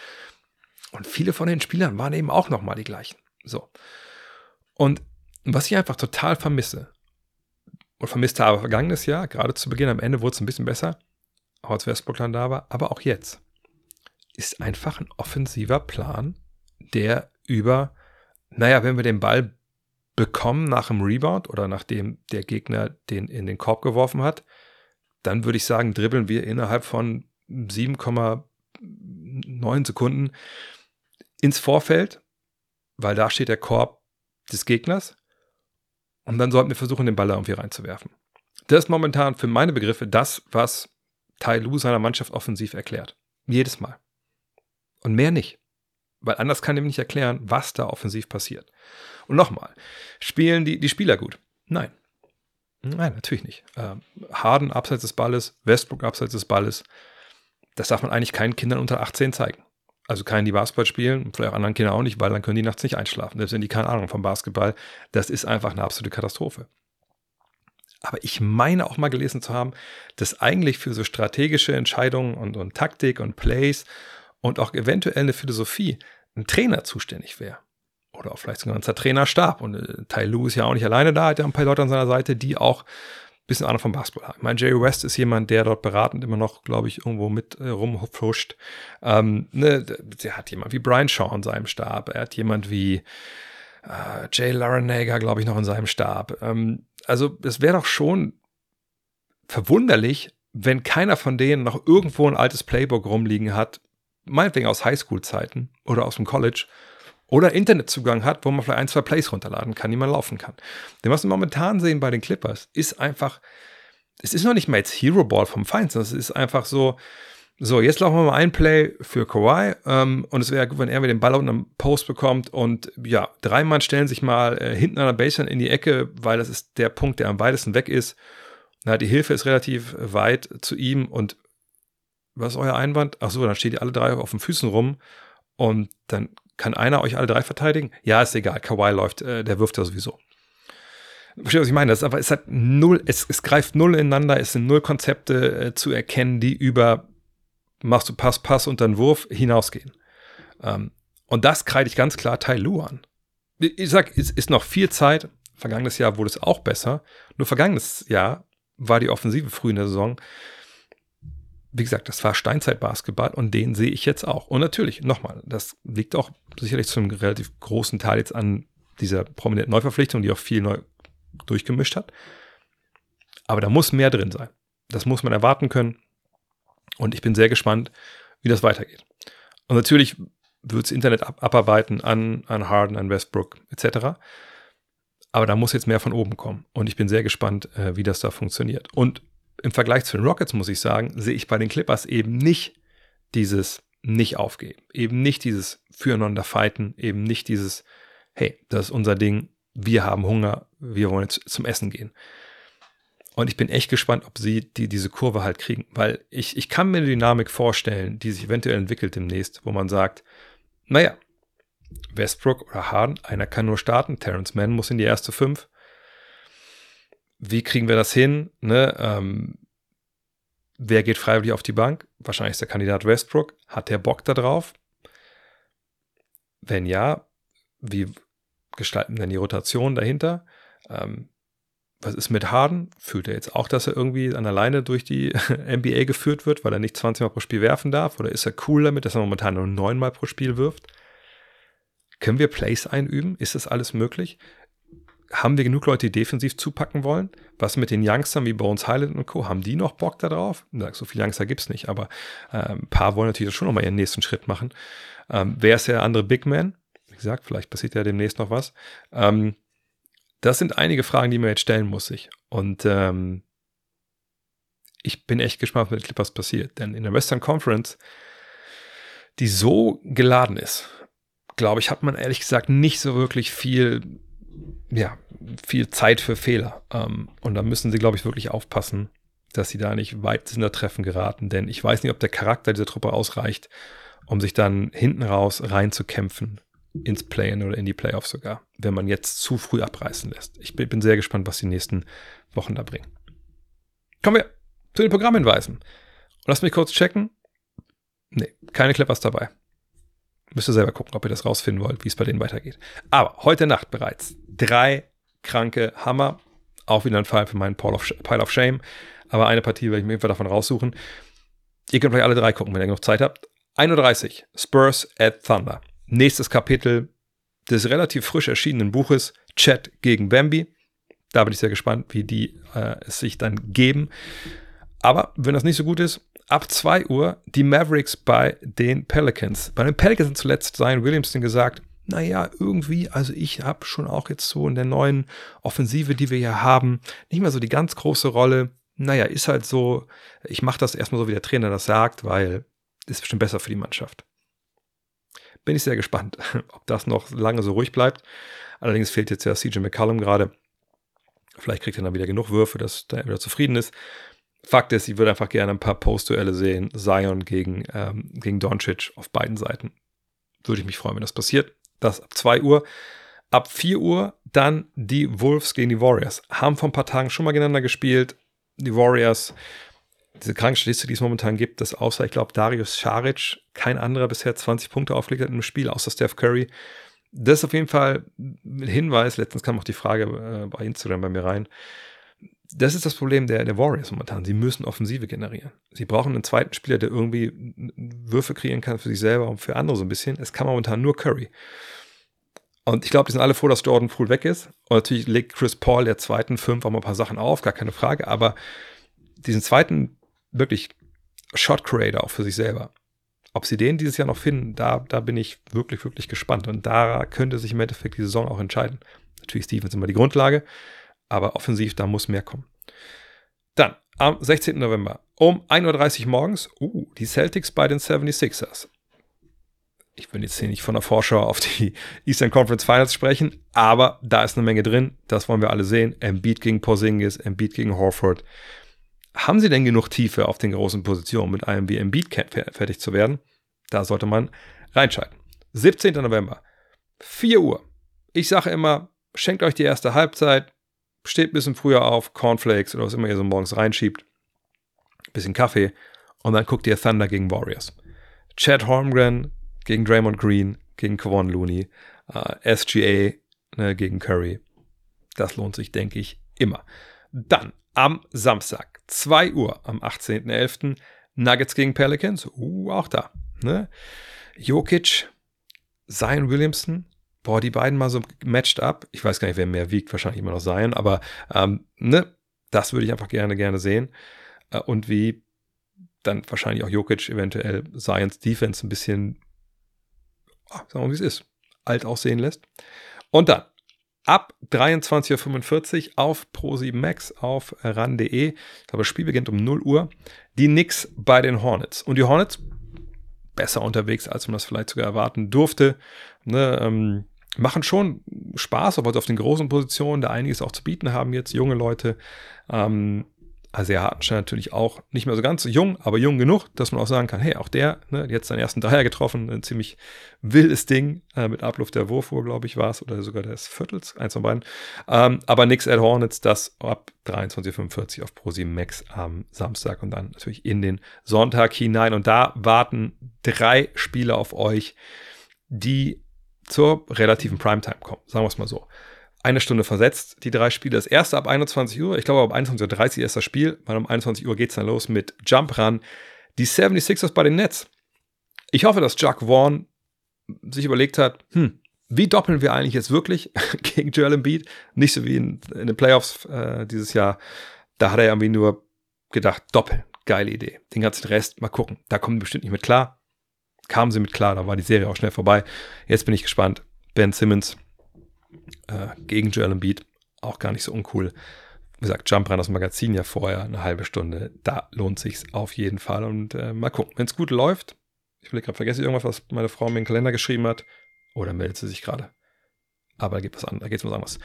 Und viele von den Spielern waren eben auch nochmal die gleichen. So. Und was ich einfach total vermisse, und vermisst habe vergangenes Jahr, gerade zu Beginn, am Ende wurde es ein bisschen besser, als Westbrook dann da war, aber auch jetzt, ist einfach ein offensiver Plan, der über, naja, wenn wir den Ball bekommen nach dem Rebound oder nachdem der Gegner den in den Korb geworfen hat, dann würde ich sagen, dribbeln wir innerhalb von 7,9 Sekunden ins Vorfeld, weil da steht der Korb des Gegners und dann sollten wir versuchen, den Ball da irgendwie reinzuwerfen. Das ist momentan für meine Begriffe das, was Tai Lu seiner Mannschaft offensiv erklärt. Jedes Mal. Und mehr nicht. Weil anders kann ihm nicht erklären, was da offensiv passiert. Und nochmal, spielen die, die Spieler gut? Nein. Nein, natürlich nicht. Ähm, Harden abseits des Balles, Westbrook abseits des Balles, das darf man eigentlich keinen Kindern unter 18 zeigen. Also keinen, die Basketball spielen, vielleicht auch anderen Kindern auch nicht, weil dann können die nachts nicht einschlafen. Selbst wenn die keine Ahnung vom Basketball. Das ist einfach eine absolute Katastrophe. Aber ich meine auch mal gelesen zu haben, dass eigentlich für so strategische Entscheidungen und, und Taktik und Plays und auch eventuell eine Philosophie ein Trainer zuständig wäre. Oder auch vielleicht sogar ein ganzer Trainerstab. Und äh, Tai Lu ist ja auch nicht alleine da, hat ja ein paar Leute an seiner Seite, die auch bisschen Ahnung vom Basketball haben. Ich meine, Jerry West ist jemand, der dort beratend immer noch, glaube ich, irgendwo mit äh, rumhuscht. Ähm, ne, der hat jemand wie Brian Shaw in seinem Stab. Er hat jemand wie äh, Jay Larranaga, glaube ich, noch in seinem Stab. Ähm, also es wäre doch schon verwunderlich, wenn keiner von denen noch irgendwo ein altes Playbook rumliegen hat, meinetwegen aus Highschool-Zeiten oder aus dem College, oder Internetzugang hat, wo man vielleicht ein, zwei Plays runterladen kann, die man laufen kann. Denn was wir momentan sehen bei den Clippers, ist einfach, es ist noch nicht mal jetzt Hero Ball vom Feinsten, es ist einfach so, so, jetzt laufen wir mal ein Play für Kawhi ähm, und es wäre gut, wenn er den Ball unten am Post bekommt und ja, drei Mann stellen sich mal äh, hinten an der Baseline in die Ecke, weil das ist der Punkt, der am weitesten weg ist. Na, die Hilfe ist relativ weit zu ihm und was ist euer Einwand? Ach so, dann steht ihr alle drei auf den Füßen rum und dann kann einer euch alle drei verteidigen? Ja, ist egal. Kawhi läuft, äh, der wirft ja sowieso. Versteht, was ich meine? Das ist aber, es hat null, es, es greift null ineinander, es sind null Konzepte äh, zu erkennen, die über machst du Pass, Pass und dann Wurf hinausgehen. Ähm, und das kreide ich ganz klar Tai Lu an. Ich sag, es ist noch viel Zeit. Vergangenes Jahr wurde es auch besser. Nur vergangenes Jahr war die Offensive früh in der Saison wie gesagt, das war Steinzeit-Basketball und den sehe ich jetzt auch. Und natürlich, nochmal, das liegt auch sicherlich zu einem relativ großen Teil jetzt an dieser prominenten Neuverpflichtung, die auch viel neu durchgemischt hat. Aber da muss mehr drin sein. Das muss man erwarten können. Und ich bin sehr gespannt, wie das weitergeht. Und natürlich wird das Internet ab abarbeiten an, an Harden, an Westbrook etc. Aber da muss jetzt mehr von oben kommen. Und ich bin sehr gespannt, äh, wie das da funktioniert. Und im Vergleich zu den Rockets, muss ich sagen, sehe ich bei den Clippers eben nicht dieses nicht aufgeben, eben nicht dieses füreinander fighten, eben nicht dieses, hey, das ist unser Ding, wir haben Hunger, wir wollen jetzt zum Essen gehen. Und ich bin echt gespannt, ob sie die, diese Kurve halt kriegen, weil ich, ich kann mir eine Dynamik vorstellen, die sich eventuell entwickelt demnächst, wo man sagt, naja, Westbrook oder Harden, einer kann nur starten, Terrence Mann muss in die erste fünf, wie kriegen wir das hin? Ne? Ähm, wer geht freiwillig auf die Bank? Wahrscheinlich ist der Kandidat Westbrook. Hat der Bock darauf? Wenn ja, wie gestalten denn die Rotation dahinter? Ähm, was ist mit Harden? Fühlt er jetzt auch, dass er irgendwie an alleine durch die NBA geführt wird, weil er nicht 20 Mal pro Spiel werfen darf? Oder ist er cool damit, dass er momentan nur 9 Mal pro Spiel wirft? Können wir Plays einüben? Ist das alles möglich? haben wir genug Leute, die defensiv zupacken wollen? Was mit den Youngstern wie Bones Highland und Co., haben die noch Bock darauf? So viele Youngster gibt es nicht, aber äh, ein paar wollen natürlich schon nochmal ihren nächsten Schritt machen. Ähm, wer ist der andere Big Man? Wie gesagt, vielleicht passiert ja demnächst noch was. Ähm, das sind einige Fragen, die man jetzt stellen muss sich. Und ähm, ich bin echt gespannt, was mit Clippers passiert. Denn in der Western Conference, die so geladen ist, glaube ich, hat man ehrlich gesagt nicht so wirklich viel ja, viel Zeit für Fehler. Ähm, und da müssen sie, glaube ich, wirklich aufpassen, dass sie da nicht weit in der Treffen geraten. Denn ich weiß nicht, ob der Charakter dieser Truppe ausreicht, um sich dann hinten raus reinzukämpfen ins Play-In oder in die Playoffs sogar, wenn man jetzt zu früh abreißen lässt. Ich bin, sehr gespannt, was die nächsten Wochen da bringen. Kommen wir zu den Programmhinweisen. Und lasst mich kurz checken. Nee, keine Clippers dabei. Müsst ihr selber gucken, ob ihr das rausfinden wollt, wie es bei denen weitergeht. Aber heute Nacht bereits drei kranke Hammer. Auch wieder ein Fall für meinen Pile of, Pile of Shame. Aber eine Partie werde ich mir davon raussuchen. Ihr könnt vielleicht alle drei gucken, wenn ihr genug Zeit habt. 31, Spurs at Thunder. Nächstes Kapitel des relativ frisch erschienenen Buches Chat gegen Bambi. Da bin ich sehr gespannt, wie die äh, es sich dann geben. Aber wenn das nicht so gut ist, ab 2 Uhr die Mavericks bei den Pelicans. Bei den Pelicans hat zuletzt Zion Williamson gesagt, naja, irgendwie, also ich habe schon auch jetzt so in der neuen Offensive, die wir hier haben, nicht mehr so die ganz große Rolle. Naja, ist halt so, ich mache das erstmal so, wie der Trainer das sagt, weil ist bestimmt besser für die Mannschaft. Bin ich sehr gespannt, ob das noch lange so ruhig bleibt. Allerdings fehlt jetzt ja CJ McCallum gerade. Vielleicht kriegt er dann wieder genug Würfe, dass er wieder zufrieden ist. Fakt ist, ich würde einfach gerne ein paar Post-Duelle sehen. Zion gegen, ähm, gegen Doncic auf beiden Seiten. Würde ich mich freuen, wenn das passiert. Das ab 2 Uhr. Ab 4 Uhr dann die Wolves gegen die Warriors. Haben vor ein paar Tagen schon mal gegeneinander gespielt. Die Warriors, diese Krankenstatistik, die es momentan gibt, dass außer, ich glaube, Darius Scharic kein anderer bisher 20 Punkte aufgelegt hat im Spiel, außer Steph Curry. Das ist auf jeden Fall ein Hinweis. Letztens kam auch die Frage äh, bei Instagram bei mir rein das ist das Problem der, der Warriors momentan. Sie müssen Offensive generieren. Sie brauchen einen zweiten Spieler, der irgendwie Würfe kreieren kann für sich selber und für andere so ein bisschen. Es kann momentan nur Curry. Und ich glaube, die sind alle froh, dass Jordan Poole weg ist. Und natürlich legt Chris Paul der zweiten Fünf auch mal ein paar Sachen auf, gar keine Frage. Aber diesen zweiten wirklich Shot Creator auch für sich selber. Ob sie den dieses Jahr noch finden, da, da bin ich wirklich, wirklich gespannt. Und da könnte sich im Endeffekt die Saison auch entscheiden. Natürlich Stevens immer die Grundlage, aber offensiv, da muss mehr kommen. Dann am 16. November um 1.30 Uhr morgens, uh, die Celtics bei den 76ers ich will jetzt hier nicht von der Vorschau auf die Eastern Conference Finals sprechen, aber da ist eine Menge drin. Das wollen wir alle sehen. Embiid gegen Porzingis, Embiid gegen Horford. Haben sie denn genug Tiefe auf den großen Positionen, mit einem wie Embiid fertig zu werden? Da sollte man reinschalten. 17. November, 4 Uhr. Ich sage immer, schenkt euch die erste Halbzeit, steht ein bisschen früher auf, Cornflakes oder was immer ihr so morgens reinschiebt, bisschen Kaffee und dann guckt ihr Thunder gegen Warriors. Chad Holmgren gegen Draymond Green, gegen Kevon Looney, äh, SGA ne, gegen Curry. Das lohnt sich, denke ich, immer. Dann am Samstag, 2 Uhr am 18.11. Nuggets gegen Pelicans. Uh, auch da. Ne? Jokic, Zion Williamson. Boah, die beiden mal so matched up. Ich weiß gar nicht, wer mehr wiegt. Wahrscheinlich immer noch Zion. Aber ähm, ne, das würde ich einfach gerne, gerne sehen. Äh, und wie dann wahrscheinlich auch Jokic eventuell Zions Defense ein bisschen Ah, sagen wir mal, wie es ist, alt aussehen lässt. Und dann ab 23.45 Uhr auf Pro7 Max auf ran.de. Ich glaube, das Spiel beginnt um 0 Uhr. Die Knicks bei den Hornets. Und die Hornets besser unterwegs, als man das vielleicht sogar erwarten durfte. Ne, ähm, machen schon Spaß, obwohl sie auf den großen Positionen da einiges auch zu bieten haben jetzt, junge Leute. Ähm, Hartenstein natürlich auch nicht mehr so ganz jung, aber jung genug, dass man auch sagen kann, hey, auch der, ne, jetzt seinen ersten Dreier getroffen, ein ziemlich wildes Ding, äh, mit Abluft der Wurfuhr, glaube ich, war es, oder sogar des Viertels, eins von beiden. Ähm, aber nix at Hornets, das ab 23.45 auf ProSieben Max am Samstag und dann natürlich in den Sonntag hinein. Und da warten drei Spiele auf euch, die zur relativen Primetime kommen, sagen wir es mal so eine Stunde versetzt, die drei Spiele. Das erste ab 21 Uhr, ich glaube ab 21.30 Uhr ist das Spiel, weil um 21 Uhr geht es dann los mit Jump Run. Die 76ers bei den Nets. Ich hoffe, dass Chuck Vaughn sich überlegt hat, hm, wie doppeln wir eigentlich jetzt wirklich gegen Joel Embiid? Nicht so wie in, in den Playoffs äh, dieses Jahr. Da hat er irgendwie nur gedacht, doppeln, geile Idee. Den ganzen Rest, mal gucken. Da kommen wir bestimmt nicht mit klar. Kamen sie mit klar, da war die Serie auch schnell vorbei. Jetzt bin ich gespannt. Ben Simmons äh, gegen Joel Embiid. Auch gar nicht so uncool. Wie gesagt, Jump Run das Magazin ja vorher, eine halbe Stunde. Da lohnt sich's auf jeden Fall. Und äh, mal gucken, wenn es gut läuft. Ich will gerade vergesse irgendwas, was meine Frau mir in den Kalender geschrieben hat. Oder meldet sie sich gerade. Aber da geht was an, da geht's was anderes.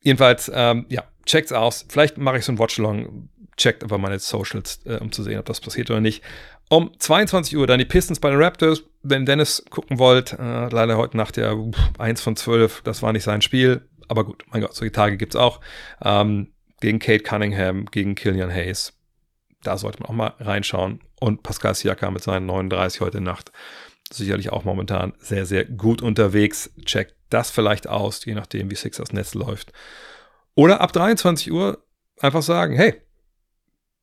Jedenfalls, ähm, ja, checkt's aus. Vielleicht mache ich so ein Watchalong. Checkt aber meine Socials, äh, um zu sehen, ob das passiert oder nicht. Um 22 Uhr dann die Pistons bei den Raptors. Wenn Dennis gucken wollt, äh, leider heute Nacht ja 1 von 12, das war nicht sein Spiel. Aber gut, mein Gott, solche Tage gibt es auch. Ähm, gegen Kate Cunningham, gegen Killian Hayes. Da sollte man auch mal reinschauen. Und Pascal Siakam mit seinen 39 heute Nacht. Sicherlich auch momentan sehr, sehr gut unterwegs. Checkt das vielleicht aus, je nachdem, wie Sixers Netz läuft. Oder ab 23 Uhr einfach sagen, hey,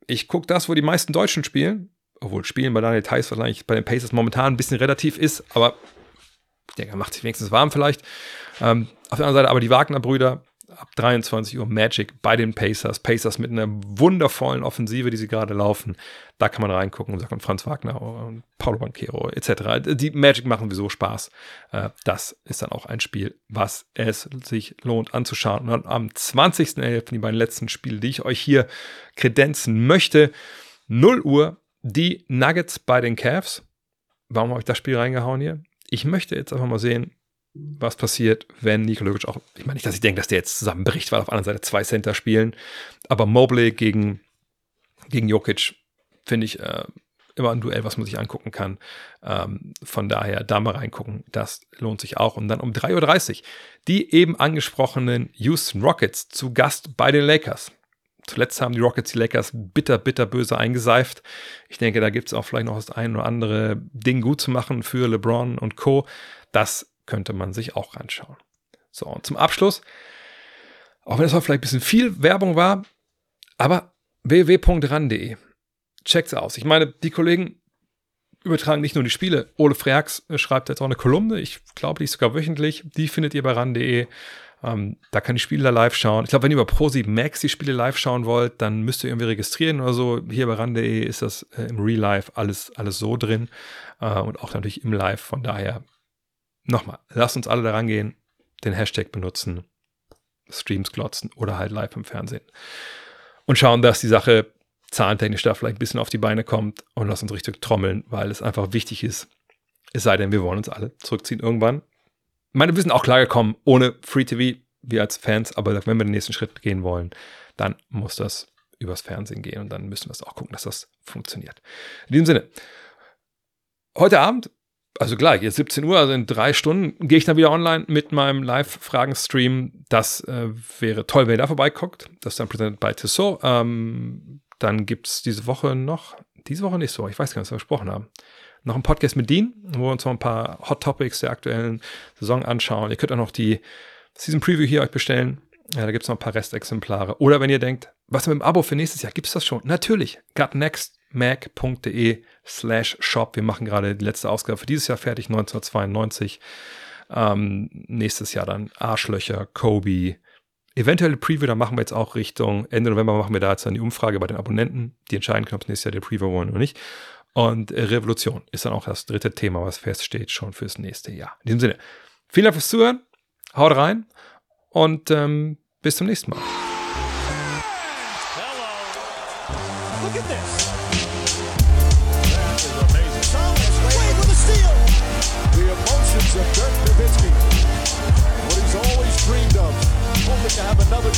ich gucke das, wo die meisten Deutschen spielen obwohl Spielen bei Daniel Theiss wahrscheinlich bei den Pacers momentan ein bisschen relativ ist, aber ich denke, er macht sich wenigstens warm vielleicht. Ähm, auf der anderen Seite aber die Wagner-Brüder ab 23 Uhr Magic bei den Pacers. Pacers mit einer wundervollen Offensive, die sie gerade laufen. Da kann man reingucken und sagt Franz Wagner und Paulo Banquero etc. Die Magic machen sowieso Spaß. Äh, das ist dann auch ein Spiel, was es sich lohnt anzuschauen. Und dann am 20.11. die beiden letzten Spiele, die ich euch hier kredenzen möchte. 0 Uhr die Nuggets bei den Cavs. Warum habe ich das Spiel reingehauen hier? Ich möchte jetzt einfach mal sehen, was passiert, wenn Nikola auch, ich meine nicht, dass ich denke, dass der jetzt zusammenbricht, weil auf der anderen Seite zwei Center spielen, aber Mobley gegen, gegen Jokic finde ich äh, immer ein Duell, was man sich angucken kann. Ähm, von daher da mal reingucken, das lohnt sich auch. Und dann um 3.30 Uhr die eben angesprochenen Houston Rockets zu Gast bei den Lakers. Zuletzt haben die Rockets die Lakers bitter, bitter böse eingeseift. Ich denke, da gibt es auch vielleicht noch das ein oder andere Ding gut zu machen für LeBron und Co. Das könnte man sich auch anschauen. So, und zum Abschluss Auch wenn es vielleicht ein bisschen viel Werbung war, aber www.ran.de. Checkt's aus. Ich meine, die Kollegen übertragen nicht nur die Spiele. Ole Freaks schreibt jetzt auch eine Kolumne, ich glaube, die ist sogar wöchentlich. Die findet ihr bei ran.de. Ähm, da kann die Spiele live schauen. Ich glaube, wenn ihr über Pro7 Max die Spiele live schauen wollt, dann müsst ihr irgendwie registrieren oder so. Hier bei ran.de ist das äh, im Real Life alles, alles so drin äh, und auch natürlich im Live. Von daher, nochmal, lasst uns alle daran gehen, den Hashtag benutzen, Streams glotzen oder halt live im Fernsehen und schauen, dass die Sache zahlentechnisch da vielleicht ein bisschen auf die Beine kommt und lasst uns richtig trommeln, weil es einfach wichtig ist. Es sei denn, wir wollen uns alle zurückziehen irgendwann meine, wir sind auch klar gekommen, ohne Free TV, wir als Fans, aber wenn wir den nächsten Schritt gehen wollen, dann muss das übers Fernsehen gehen und dann müssen wir es auch gucken, dass das funktioniert. In diesem Sinne, heute Abend, also gleich, jetzt 17 Uhr, also in drei Stunden, gehe ich dann wieder online mit meinem Live-Fragen-Stream. Das äh, wäre toll, wenn ihr da vorbeiguckt. Das ist dann präsentiert bei Tissot. Ähm, dann gibt es diese Woche noch, diese Woche nicht so, ich weiß gar nicht, was wir besprochen haben noch einen Podcast mit Dean, wo wir uns noch ein paar Hot Topics der aktuellen Saison anschauen. Ihr könnt auch noch die Season Preview hier euch bestellen. Ja, da gibt es noch ein paar Restexemplare. Oder wenn ihr denkt, was mit dem Abo für nächstes Jahr, gibt es das schon? Natürlich. gutnextmac.de slash shop. Wir machen gerade die letzte Ausgabe für dieses Jahr fertig, 1992. Ähm, nächstes Jahr dann Arschlöcher, Kobe. Eventuelle Preview, da machen wir jetzt auch Richtung Ende November machen wir da jetzt dann die Umfrage bei den Abonnenten, die entscheiden können, ob es nächstes Jahr der Preview wollen oder nicht. Und Revolution ist dann auch das dritte Thema, was feststeht schon fürs nächste Jahr. In diesem Sinne, vielen Dank fürs Zuhören, haut rein und ähm, bis zum nächsten Mal.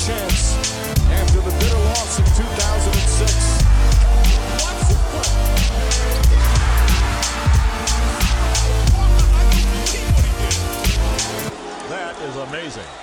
chance. is amazing.